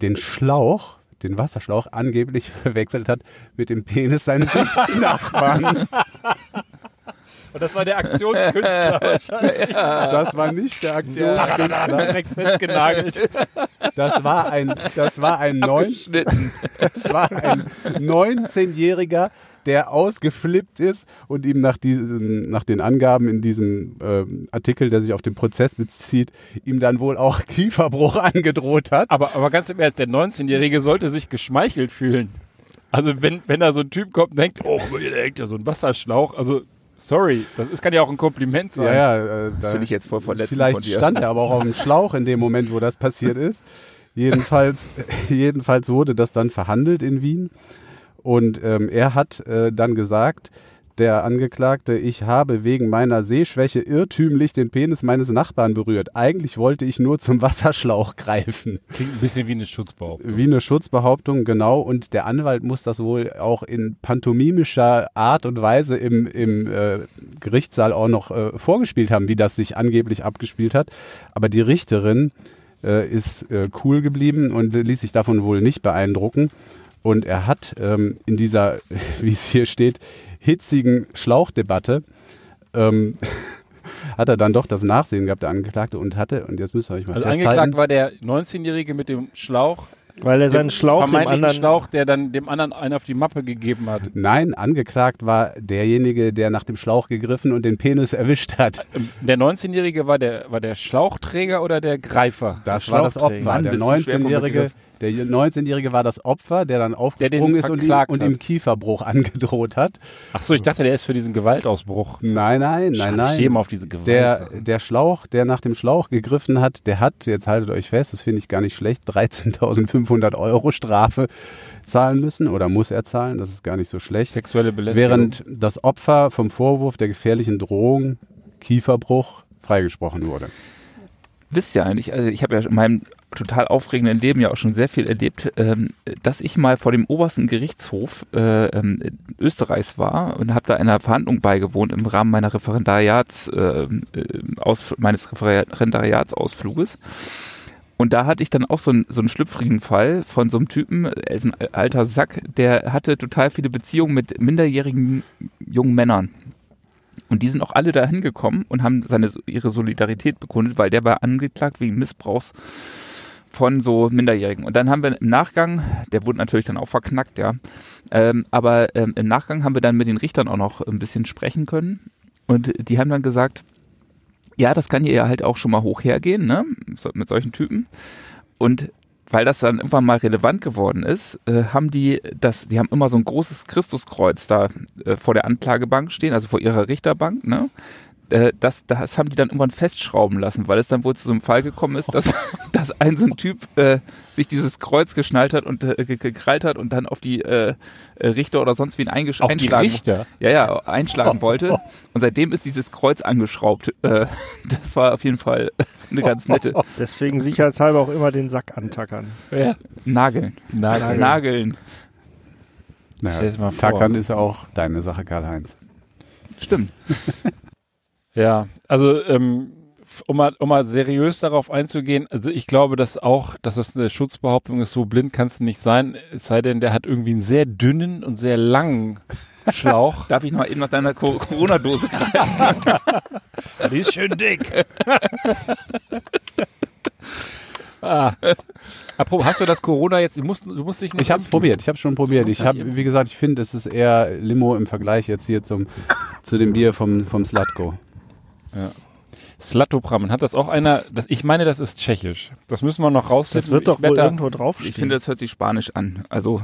den Schlauch, den Wasserschlauch, angeblich [laughs] verwechselt hat mit dem Penis seines [laughs] Nachbarn. Und das war der Aktionskünstler [laughs] wahrscheinlich. Das war nicht der Aktionskünstler. Direkt festgenagelt. Das war ein, das war ein, neun, Abgeschnitten. das war ein 19-jähriger, der ausgeflippt ist und ihm nach, diesen, nach den Angaben in diesem ähm, Artikel, der sich auf den Prozess bezieht, ihm dann wohl auch [laughs] Kieferbruch angedroht hat. Aber, aber ganz im Ernst, der 19-Jährige sollte sich geschmeichelt fühlen. Also wenn, wenn da so ein Typ kommt und denkt, oh, der hängt ja so ein Wasserschlauch, also sorry, das ist, kann ja auch ein Kompliment sein. Ja, ja, äh, da- Finde ich jetzt voll verletzend Vielleicht von dir. stand er aber auch auf dem Schlauch in dem Moment, wo das passiert ist. Jedenfalls, [laughs] jedenfalls wurde das dann verhandelt in Wien. Und ähm, er hat äh, dann gesagt, der Angeklagte, ich habe wegen meiner Sehschwäche irrtümlich den Penis meines Nachbarn berührt. Eigentlich wollte ich nur zum Wasserschlauch greifen. Klingt ein bisschen wie eine Schutzbehauptung. Wie eine Schutzbehauptung, genau. Und der Anwalt muss das wohl auch in pantomimischer Art und Weise im, im äh, Gerichtssaal auch noch äh, vorgespielt haben, wie das sich angeblich abgespielt hat. Aber die Richterin äh, ist äh, cool geblieben und ließ sich davon wohl nicht beeindrucken. Und er hat ähm, in dieser, [laughs] wie es hier steht, hitzigen Schlauchdebatte ähm, [laughs] hat er dann doch das Nachsehen gehabt, der Angeklagte, und hatte, und jetzt müsst ihr euch mal Also festhalten, angeklagt war der 19-Jährige mit dem Schlauch, Weil er seinen Schlauch dem vermeintlichen anderen. Schlauch, der dann dem anderen einen auf die Mappe gegeben hat. Nein, angeklagt war derjenige, der nach dem Schlauch gegriffen und den Penis erwischt hat. Ähm, Der 19-Jährige war der, war der Schlauchträger oder der Greifer? Das war das. Opfer. Mann, Der bist du schwer vom 19-Jährige, Begriff. Der 19-Jährige war das Opfer, der dann aufgesprungen ist und ihm, und ihm Kieferbruch [laughs] angedroht hat. Ach so, ich dachte, der ist für diesen Gewaltausbruch. Nein, nein, Schade, nein, Ich nein. auf diese Gewalt. Der, der Schlauch, der nach dem Schlauch gegriffen hat, der hat, jetzt haltet euch fest, das finde ich gar nicht schlecht, 13.500 Euro Strafe zahlen müssen oder muss er zahlen, das ist gar nicht so schlecht. Sexuelle Belästigung. Während das Opfer vom Vorwurf der gefährlichen Drohung, Kieferbruch, freigesprochen wurde. Wisst ihr eigentlich, also ich habe ja in meinem total aufregenden Leben ja auch schon sehr viel erlebt, ähm, dass ich mal vor dem obersten Gerichtshof äh, ähm, Österreichs war und habe da einer Verhandlung beigewohnt im Rahmen meiner Referendariats, äh, äh, aus, meines Referendariatsausfluges. Und da hatte ich dann auch so, einen so einen schlüpfrigen Fall von so einem Typen, ein alter Sack, der hatte total viele Beziehungen mit minderjährigen jungen Männern. Und die sind auch alle dahin gekommen und haben seine, ihre Solidarität bekundet, weil der war angeklagt wegen Missbrauchs von so Minderjährigen. Und dann haben wir im Nachgang, der wurde natürlich dann auch verknackt, ja, ähm, aber ähm, im Nachgang haben wir dann mit den Richtern auch noch ein bisschen sprechen können. Und die haben dann gesagt, ja, das kann hier ja halt auch schon mal hoch hergehen, ne, mit solchen Typen. Und weil das dann irgendwann mal relevant geworden ist, äh, haben die das, die haben immer so ein großes Christuskreuz da äh, vor der Anklagebank stehen, also vor ihrer Richterbank, ne? Äh, das, das haben die dann irgendwann festschrauben lassen, weil es dann wohl zu so einem Fall gekommen ist, dass, [laughs] dass ein so ein Typ äh, sich dieses Kreuz geschnallt hat und äh, ge- gekrallt hat und dann auf die äh, äh, Richter oder sonst wen eingesch Auf die einschlagen Richter? ja, ja, einschlagen wollte. [laughs] Und seitdem ist dieses Kreuz angeschraubt. Äh, [laughs] das war auf jeden Fall eine ganz nette. Deswegen sicherheitshalber auch immer den Sack antackern. Ja. Nageln. Nageln. Nageln. Naja, stell's mal vor. Tackern ist ja auch deine Sache, Karl-Heinz. Stimmt. Ja, also ähm, um, mal, um mal seriös darauf einzugehen, also ich glaube, dass auch, dass das eine Schutzbehauptung ist, so blind kannst du nicht sein, es sei denn, der hat irgendwie einen sehr dünnen und sehr langen Schlauch. [laughs] Darf ich noch mal eben nach deiner Co- Corona-Dose greifen? [laughs] Die ist schön dick. [laughs] ah. Apropos, hast du das Corona jetzt, du musst, du musst dich nicht Ich habe es probiert, ich habe schon probiert. Ich habe, wie gesagt, ich finde, es ist eher Limo im Vergleich jetzt hier zum, zu dem Bier vom, vom Slatko. Slatopramen, hat das auch einer, das, ich meine, das ist tschechisch. Das müssen wir noch rausfinden. Das wird doch wohl da- irgendwo draufstehen. Ich finde, das hört sich spanisch an. Also,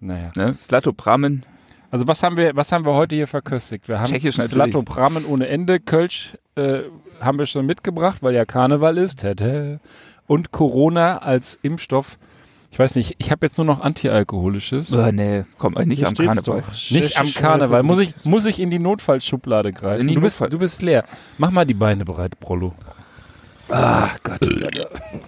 Naja. ne? Slatopramen. Also was haben wir, was haben wir heute hier verköstigt? Wir haben Tschechisch natürlich. Slatopramen ohne Ende, Kölsch äh, haben wir schon mitgebracht, weil ja Karneval ist. Und Corona als Impfstoff. Ich weiß nicht, ich habe jetzt nur noch antialkoholisches. Oh, nee, komm, nicht Hier am Karneval. Nicht am Karneval. Muss ich, muss ich in die Notfallschublade greifen? In die du, bist, Notfall- du bist leer. Mach mal die Beine bereit, Prollo. Ach Gott.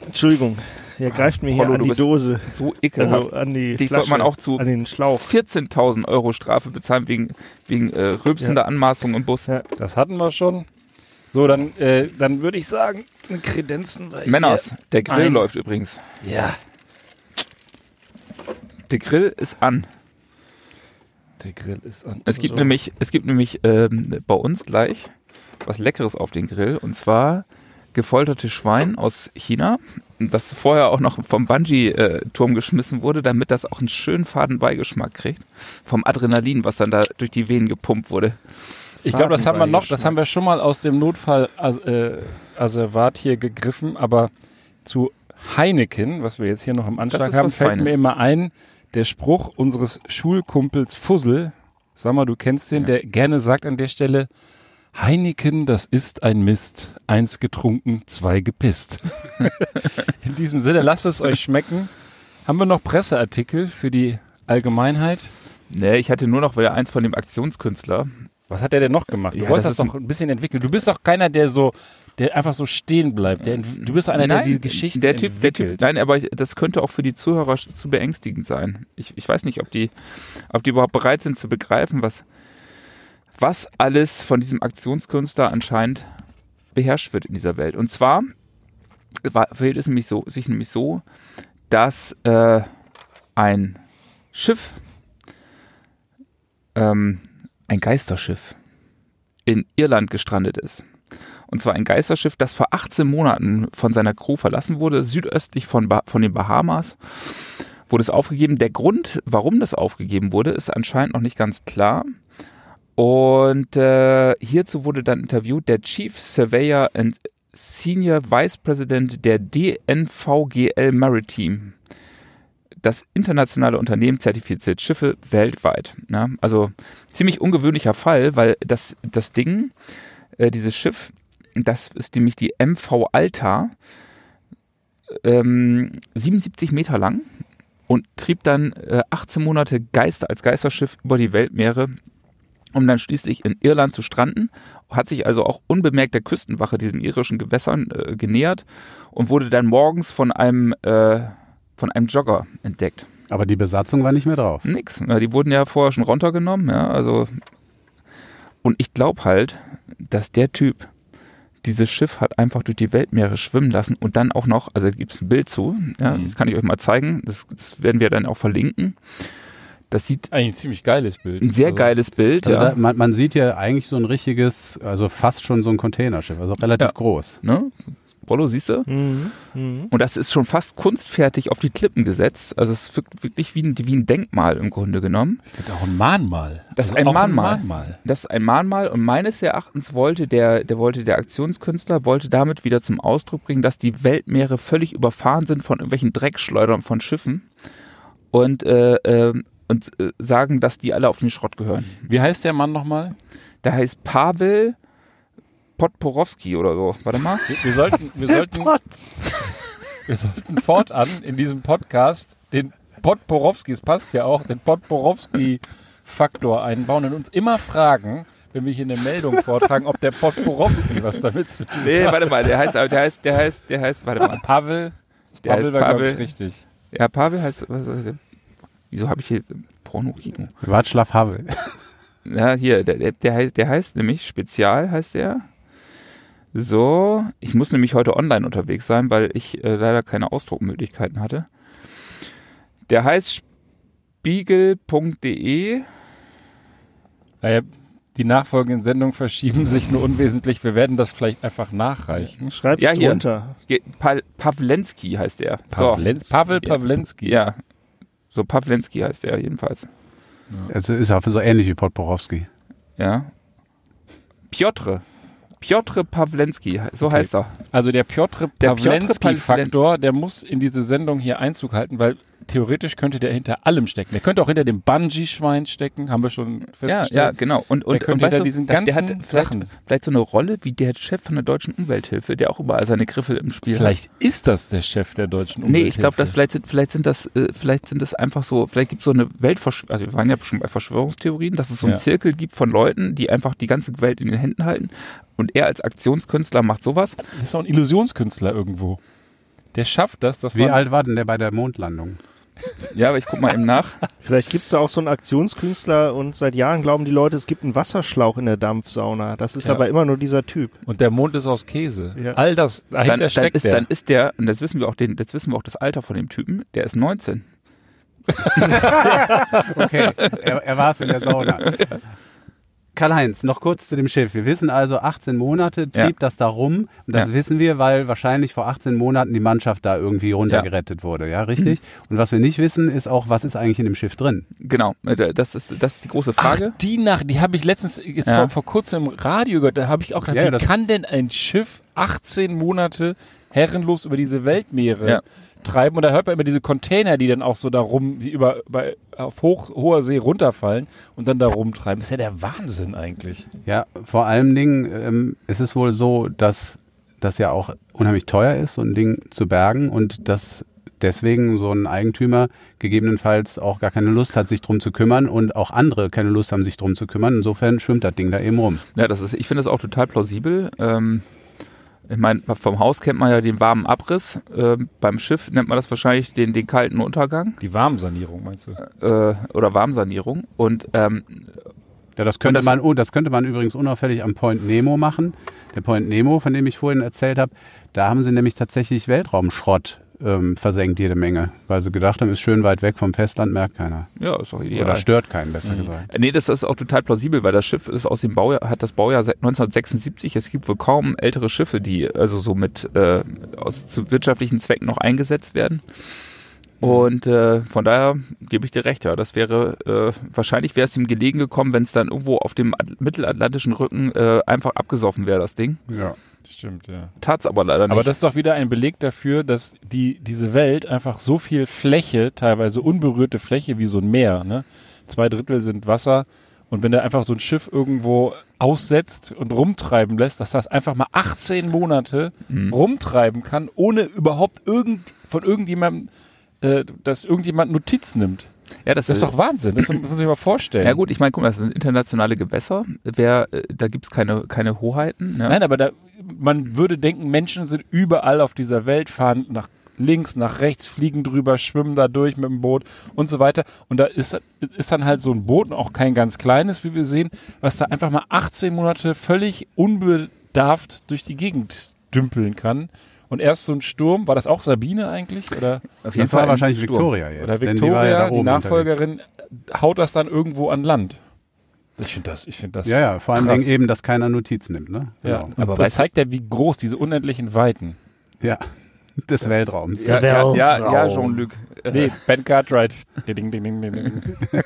Entschuldigung, ihr greift mir hier Prollo, an du die bist Dose. So ekelhaft. Also an die Dich Flasche, sollte man auch zu an den Schlauch. 14.000 Euro Strafe bezahlen wegen, wegen äh, rülpsender Anmaßung im Bus. Ja. Das hatten wir schon. So, dann, äh, dann würde ich sagen, Kredenzen wir Männers, der Grill Ein- läuft übrigens. hier. Ja. Der Grill ist an. Der Grill ist an. Es gibt So. nämlich, es gibt nämlich ähm, bei uns gleich was Leckeres auf den Grill und zwar gefolterte Schwein aus China das vorher auch noch vom Bungee-Turm geschmissen wurde, damit das auch einen schönen faden Beigeschmack kriegt. Vom Adrenalin, was dann da durch die Venen gepumpt wurde. Ich glaube, das haben wir noch, das haben wir schon mal aus dem Notfall-Asservat hier gegriffen, aber zu Heineken, was wir jetzt hier noch im Anschlag haben, fällt Feines. mir immer ein, der Spruch unseres Schulkumpels Fussel, sag mal, du kennst den, der gerne sagt an der Stelle, Heineken, das ist ein Mist. Eins getrunken, zwei gepisst. [laughs] In diesem Sinne, lasst es euch schmecken. Haben wir noch Presseartikel für die Allgemeinheit? Nee, ich hatte nur noch wieder eins von dem Aktionskünstler. Was hat er denn noch gemacht? Du Ja, wolltest das das doch ein bisschen entwickeln. Du bist doch keiner, der so, der einfach so stehen bleibt. Der, du bist einer, der die Geschichte der typ, der typ, entwickelt. nein, aber das könnte auch für die Zuhörer zu beängstigend sein. Ich, ich weiß nicht, ob die, ob die überhaupt bereit sind zu begreifen, was, was alles von diesem Aktionskünstler anscheinend beherrscht wird in dieser Welt. Und zwar war, verhält es nämlich so, sich nämlich so, dass äh, ein Schiff, ähm, ein Geisterschiff, in Irland gestrandet ist. Und zwar ein Geisterschiff, das vor 18 Monaten von seiner Crew verlassen wurde, südöstlich von, ba von den Bahamas. Wurde es aufgegeben. Der Grund, warum das aufgegeben wurde, ist anscheinend noch nicht ganz klar. Und äh, hierzu wurde dann interviewt der Chief Surveyor and Senior Vice President der DNVGL Maritime. Das internationale Unternehmen zertifiziert Schiffe weltweit. Ne? Also ziemlich ungewöhnlicher Fall, weil das, das Ding, äh, dieses Schiff, das ist nämlich die MV Alta, ähm, 77 Meter lang und trieb dann äh, 18 Monate Geister als Geisterschiff über die Weltmeere, um dann schließlich in Irland zu stranden, hat sich also auch unbemerkt der Küstenwache diesen irischen Gewässern äh, genähert und wurde dann morgens von einem, äh, von einem Jogger entdeckt. Aber die Besatzung war nicht mehr drauf. Nix. Ja, die wurden ja vorher schon runtergenommen, ja, also. Und ich glaube halt, dass der Typ dieses Schiff hat einfach durch die Weltmeere schwimmen lassen und dann auch noch, also gibt es ein Bild zu, ja, Mhm. das kann ich euch mal zeigen, das, das werden wir dann auch verlinken. Das sieht Eigentlich ein ziemlich geiles Bild. ein sehr Also, geiles Bild, Also ja. da, man, man sieht ja eigentlich so ein richtiges, also fast schon so ein Containerschiff, also relativ Ja. groß. Ne? Rollo, siehst du? Mhm. Mhm. Und das ist schon fast kunstfertig auf die Klippen gesetzt. Also es wirkt wirklich wie ein, wie ein Denkmal im Grunde genommen. Das ist auch ein Mahnmal. Das ist Also ein Mahnmal. Mahnmal. Das ist ein Mahnmal und meines Erachtens wollte der, der wollte der Aktionskünstler, wollte damit wieder zum Ausdruck bringen, dass die Weltmeere völlig überfahren sind von irgendwelchen Dreckschleudern von Schiffen und, äh, äh, und äh, sagen, dass die alle auf den Schrott gehören. Wie heißt der Mann nochmal? Der heißt Pavel Podporowski oder so. Warte mal. Wir, wir sollten, wir [laughs] sollten, wir sollten fortan in diesem Podcast den Podporowski, es passt ja auch, den Podporowski-Faktor einbauen und uns immer fragen, wenn wir hier eine Meldung vortragen, ob der Podporowski was damit zu tun Nee, hat. warte mal, der heißt, der heißt, der heißt, der heißt, warte mal. Pavel, Der Pavel heißt war, glaube Pavel. ich, richtig. Ja, Pavel heißt, was, was, wieso habe ich hier Porno-Kino? Václav Havel. [laughs] Ja, hier, der, der, der, heißt, der heißt nämlich Spezial, heißt der. So, ich muss nämlich heute online unterwegs sein, weil ich äh, leider keine Ausdruckmöglichkeiten hatte. Der heißt spiegel.de. Naja, die nachfolgenden Sendungen verschieben sich nur unwesentlich. Wir werden das vielleicht einfach nachreichen. Schreib's Ja, hier. Pa Pawlenski heißt er. Pawlenz, Pavel Ja. Pawlenski. Ja, so Pawlenski heißt er jedenfalls. Also ist er so ähnlich wie Podporowski. Ja. Piotr. Piotr Pawlenski, so Okay. heißt er. Also der Piotr Der Piotr Pawlenski-Faktor, der muss in diese Sendung hier Einzug halten, weil theoretisch könnte der hinter allem stecken. Der könnte auch hinter dem Bungee-Schwein stecken, haben wir schon Ja, festgestellt. ja, genau. Und, und, der könnte und hinter du, diesen das- der ganzen hat vielleicht, Sachen. vielleicht so eine Rolle wie der Chef von der Deutschen Umwelthilfe, der auch überall seine Griffel im Spiel Vielleicht ist das der Chef der deutschen hat. Nee, ich glaube, Umwelthilfe. vielleicht sind, vielleicht sind das, äh, vielleicht sind das einfach so, vielleicht gibt es so eine Weltverschwörung, also wir waren ja schon bei Verschwörungstheorien, dass es so einen Ja. Zirkel gibt von Leuten, die einfach die ganze Welt in den Händen halten. Und er als Aktionskünstler macht sowas. Das ist auch ein Illusionskünstler irgendwo. Der schafft das, dass Wie alt war denn der bei der Mondlandung? Ja, aber ich guck mal eben nach. [laughs] Vielleicht gibt's da auch so einen Aktionskünstler und seit Jahren glauben die Leute, es gibt einen Wasserschlauch in der Dampfsauna. Das ist Ja. aber immer nur dieser Typ. und der Mond ist aus Käse. Ja. All das dahinter Dann, dann, steckt ist, der. dann ist der, und das wissen wir auch, den, das wissen wir auch das Alter von dem Typen, der ist 19. [laughs] Okay, er, er war es in der Sauna. [laughs] Karl-Heinz, noch kurz zu dem Schiff. Wir wissen also, 18 Monate trieb Ja. das da rum. Und das Ja. wissen wir, weil wahrscheinlich vor 18 Monaten die Mannschaft da irgendwie runtergerettet wurde. Ja, richtig? Und was wir nicht wissen, ist auch, was ist eigentlich in dem Schiff drin? Genau, äh, das ist, das ist die große Frage. Ach, die Nacht, die habe ich letztens jetzt Ja. vor, vor kurzem im Radio gehört. Da habe ich auch gedacht, Ja, wie kann denn ein Schiff 18 Monate herrenlos über diese Weltmeere Ja. Treiben? Und da hört man immer diese Container, die dann auch so da rum, die über, bei, auf hoch, hoher See runterfallen und dann da rumtreiben. Das ist ja der Wahnsinn eigentlich. Ja, vor allen Dingen ähm, ist es wohl so, dass das ja auch unheimlich teuer ist, so ein Ding zu bergen und dass deswegen so ein Eigentümer gegebenenfalls auch gar keine Lust hat, sich drum zu kümmern und auch andere keine Lust haben, sich drum zu kümmern. Insofern schwimmt das Ding da eben rum. Ja, das ist, ich finde das auch total plausibel. Ähm, ich meine, vom Haus kennt man ja den warmen Abriss. Ähm, beim Schiff nennt man das wahrscheinlich den, den kalten Untergang Die Warmsanierung, meinst du? äh, oder Warmsanierung. Und ähm, Ja, das könnte das- man, oh, das könnte man übrigens unauffällig am Point Nemo machen. Der Point Nemo, von dem ich vorhin erzählt habe, da haben sie nämlich tatsächlich Weltraumschrott ähm, versenkt, jede Menge, weil sie gedacht haben, ist schön weit weg vom Festland, merkt keiner. ja, ist doch ideal. Oder stört keinen, besser gesagt. Äh, Nee, das ist auch total plausibel, weil das Schiff ist aus dem Baujahr, hat das Baujahr seit 1976. Es gibt wohl kaum ältere Schiffe, die also so mit äh, aus zu wirtschaftlichen Zwecken noch eingesetzt werden. Und äh, von daher gebe ich dir recht, ja. Das wäre äh, wahrscheinlich wäre es ihm gelegen gekommen, wenn es dann irgendwo auf dem At mittelatlantischen Rücken äh, einfach abgesoffen wäre, das Ding. Ja. Das stimmt, ja. Tat's aber leider nicht. Aber das ist doch wieder ein Beleg dafür, dass die, diese Welt einfach so viel Fläche, teilweise unberührte Fläche wie so ein Meer, ne? Zwei Drittel sind Wasser. Und wenn da einfach so ein Schiff irgendwo aussetzt und rumtreiben lässt, dass das einfach mal 18 Monate Mhm. rumtreiben kann, ohne überhaupt irgend, von irgendjemandem, äh, dass irgendjemand Notiz nimmt. ja, das, Das ist doch Wahnsinn. Das muss man sich mal vorstellen. ja gut, ich meine, guck mal, das sind internationale Gewässer. Wer, äh, da gibt's keine, keine Hoheiten. Ja? Nein, aber da, man würde denken, Menschen sind überall auf dieser Welt, fahren nach links, nach rechts, fliegen drüber, schwimmen da durch mit dem Boot und so weiter. Und da ist, ist dann halt so ein Boot, auch kein ganz kleines, wie wir sehen, was da einfach mal 18 Monate völlig unbedarft durch die Gegend dümpeln kann. Und erst so ein Sturm, war das auch Sabine eigentlich? Oder, Auf Das war ein wahrscheinlich Sturm. Victoria jetzt. oder denn Victoria, die, war ja da die, oben unterwegs. Nachfolgerin, haut das dann irgendwo an Land? Ich finde das, ich finde das. Ja, ja, vor allen krass. Dingen eben, dass keiner Notiz nimmt. Ne? Ja, Genau. aber das zeigt ja, wie groß diese unendlichen Weiten. ja. [laughs] Des Weltraums. Ja, Der ja, ja, ja, Weltraum. Jean-Luc. Äh, Nee, Ben Cartwright. Ding, ding, ding, ding, ding. [laughs]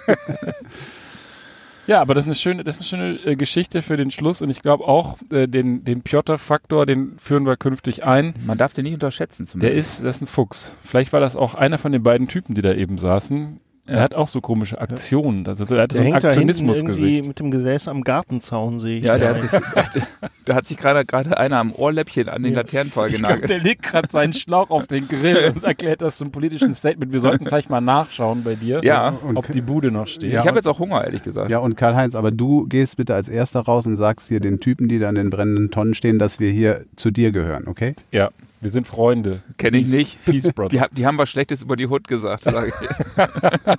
ja, aber das ist eine schöne, das ist eine schöne äh, Geschichte für den Schluss und ich glaube auch, äh, den, den Piotr-Faktor, den führen wir künftig ein. Man darf den nicht unterschätzen Der zumindest. ist, das ist ein Fuchs. Vielleicht war das auch einer von den beiden Typen, die da eben saßen. Er Ja. hat auch so komische Aktionen. Also er hat Der so ein Aktionismusgesicht. mit dem Gesäß am Gartenzaun, sehe ich. Ja, der da. hat sich, da hat sich gerade gerade einer am Ohrläppchen an den Ja. Laternenpfahl genagelt. der legt gerade seinen Schlauch auf den Grill und erklärt das zum politischen Statement. Wir sollten [laughs] vielleicht mal nachschauen bei dir, Ja. so, ob die Bude noch steht. Ja, ich habe jetzt auch Hunger, ehrlich gesagt. Ja, und Karl-Heinz, aber du gehst bitte als erster raus und sagst hier den Typen, die da an den brennenden Tonnen stehen, dass wir hier zu dir gehören, okay? Ja, wir sind Freunde. Kenn ich nicht. Peace, Brother. Die, die haben was Schlechtes über die Hut gesagt, sage ich. [laughs]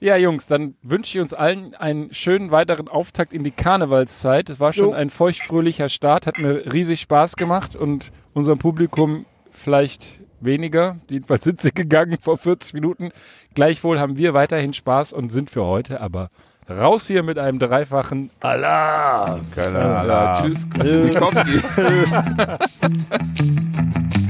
Ja, Jungs, dann wünsche ich uns allen einen schönen weiteren Auftakt in die Karnevalszeit. Es war schon Jo. ein feuchtfröhlicher Start, hat mir riesig Spaß gemacht und unserem Publikum vielleicht weniger. Jedenfalls sind sie gegangen vor 40 Minuten. Gleichwohl haben wir weiterhin Spaß und sind für heute aber raus hier mit einem dreifachen Alarm. Ja, tschüss. Tschüssikowski. [laughs]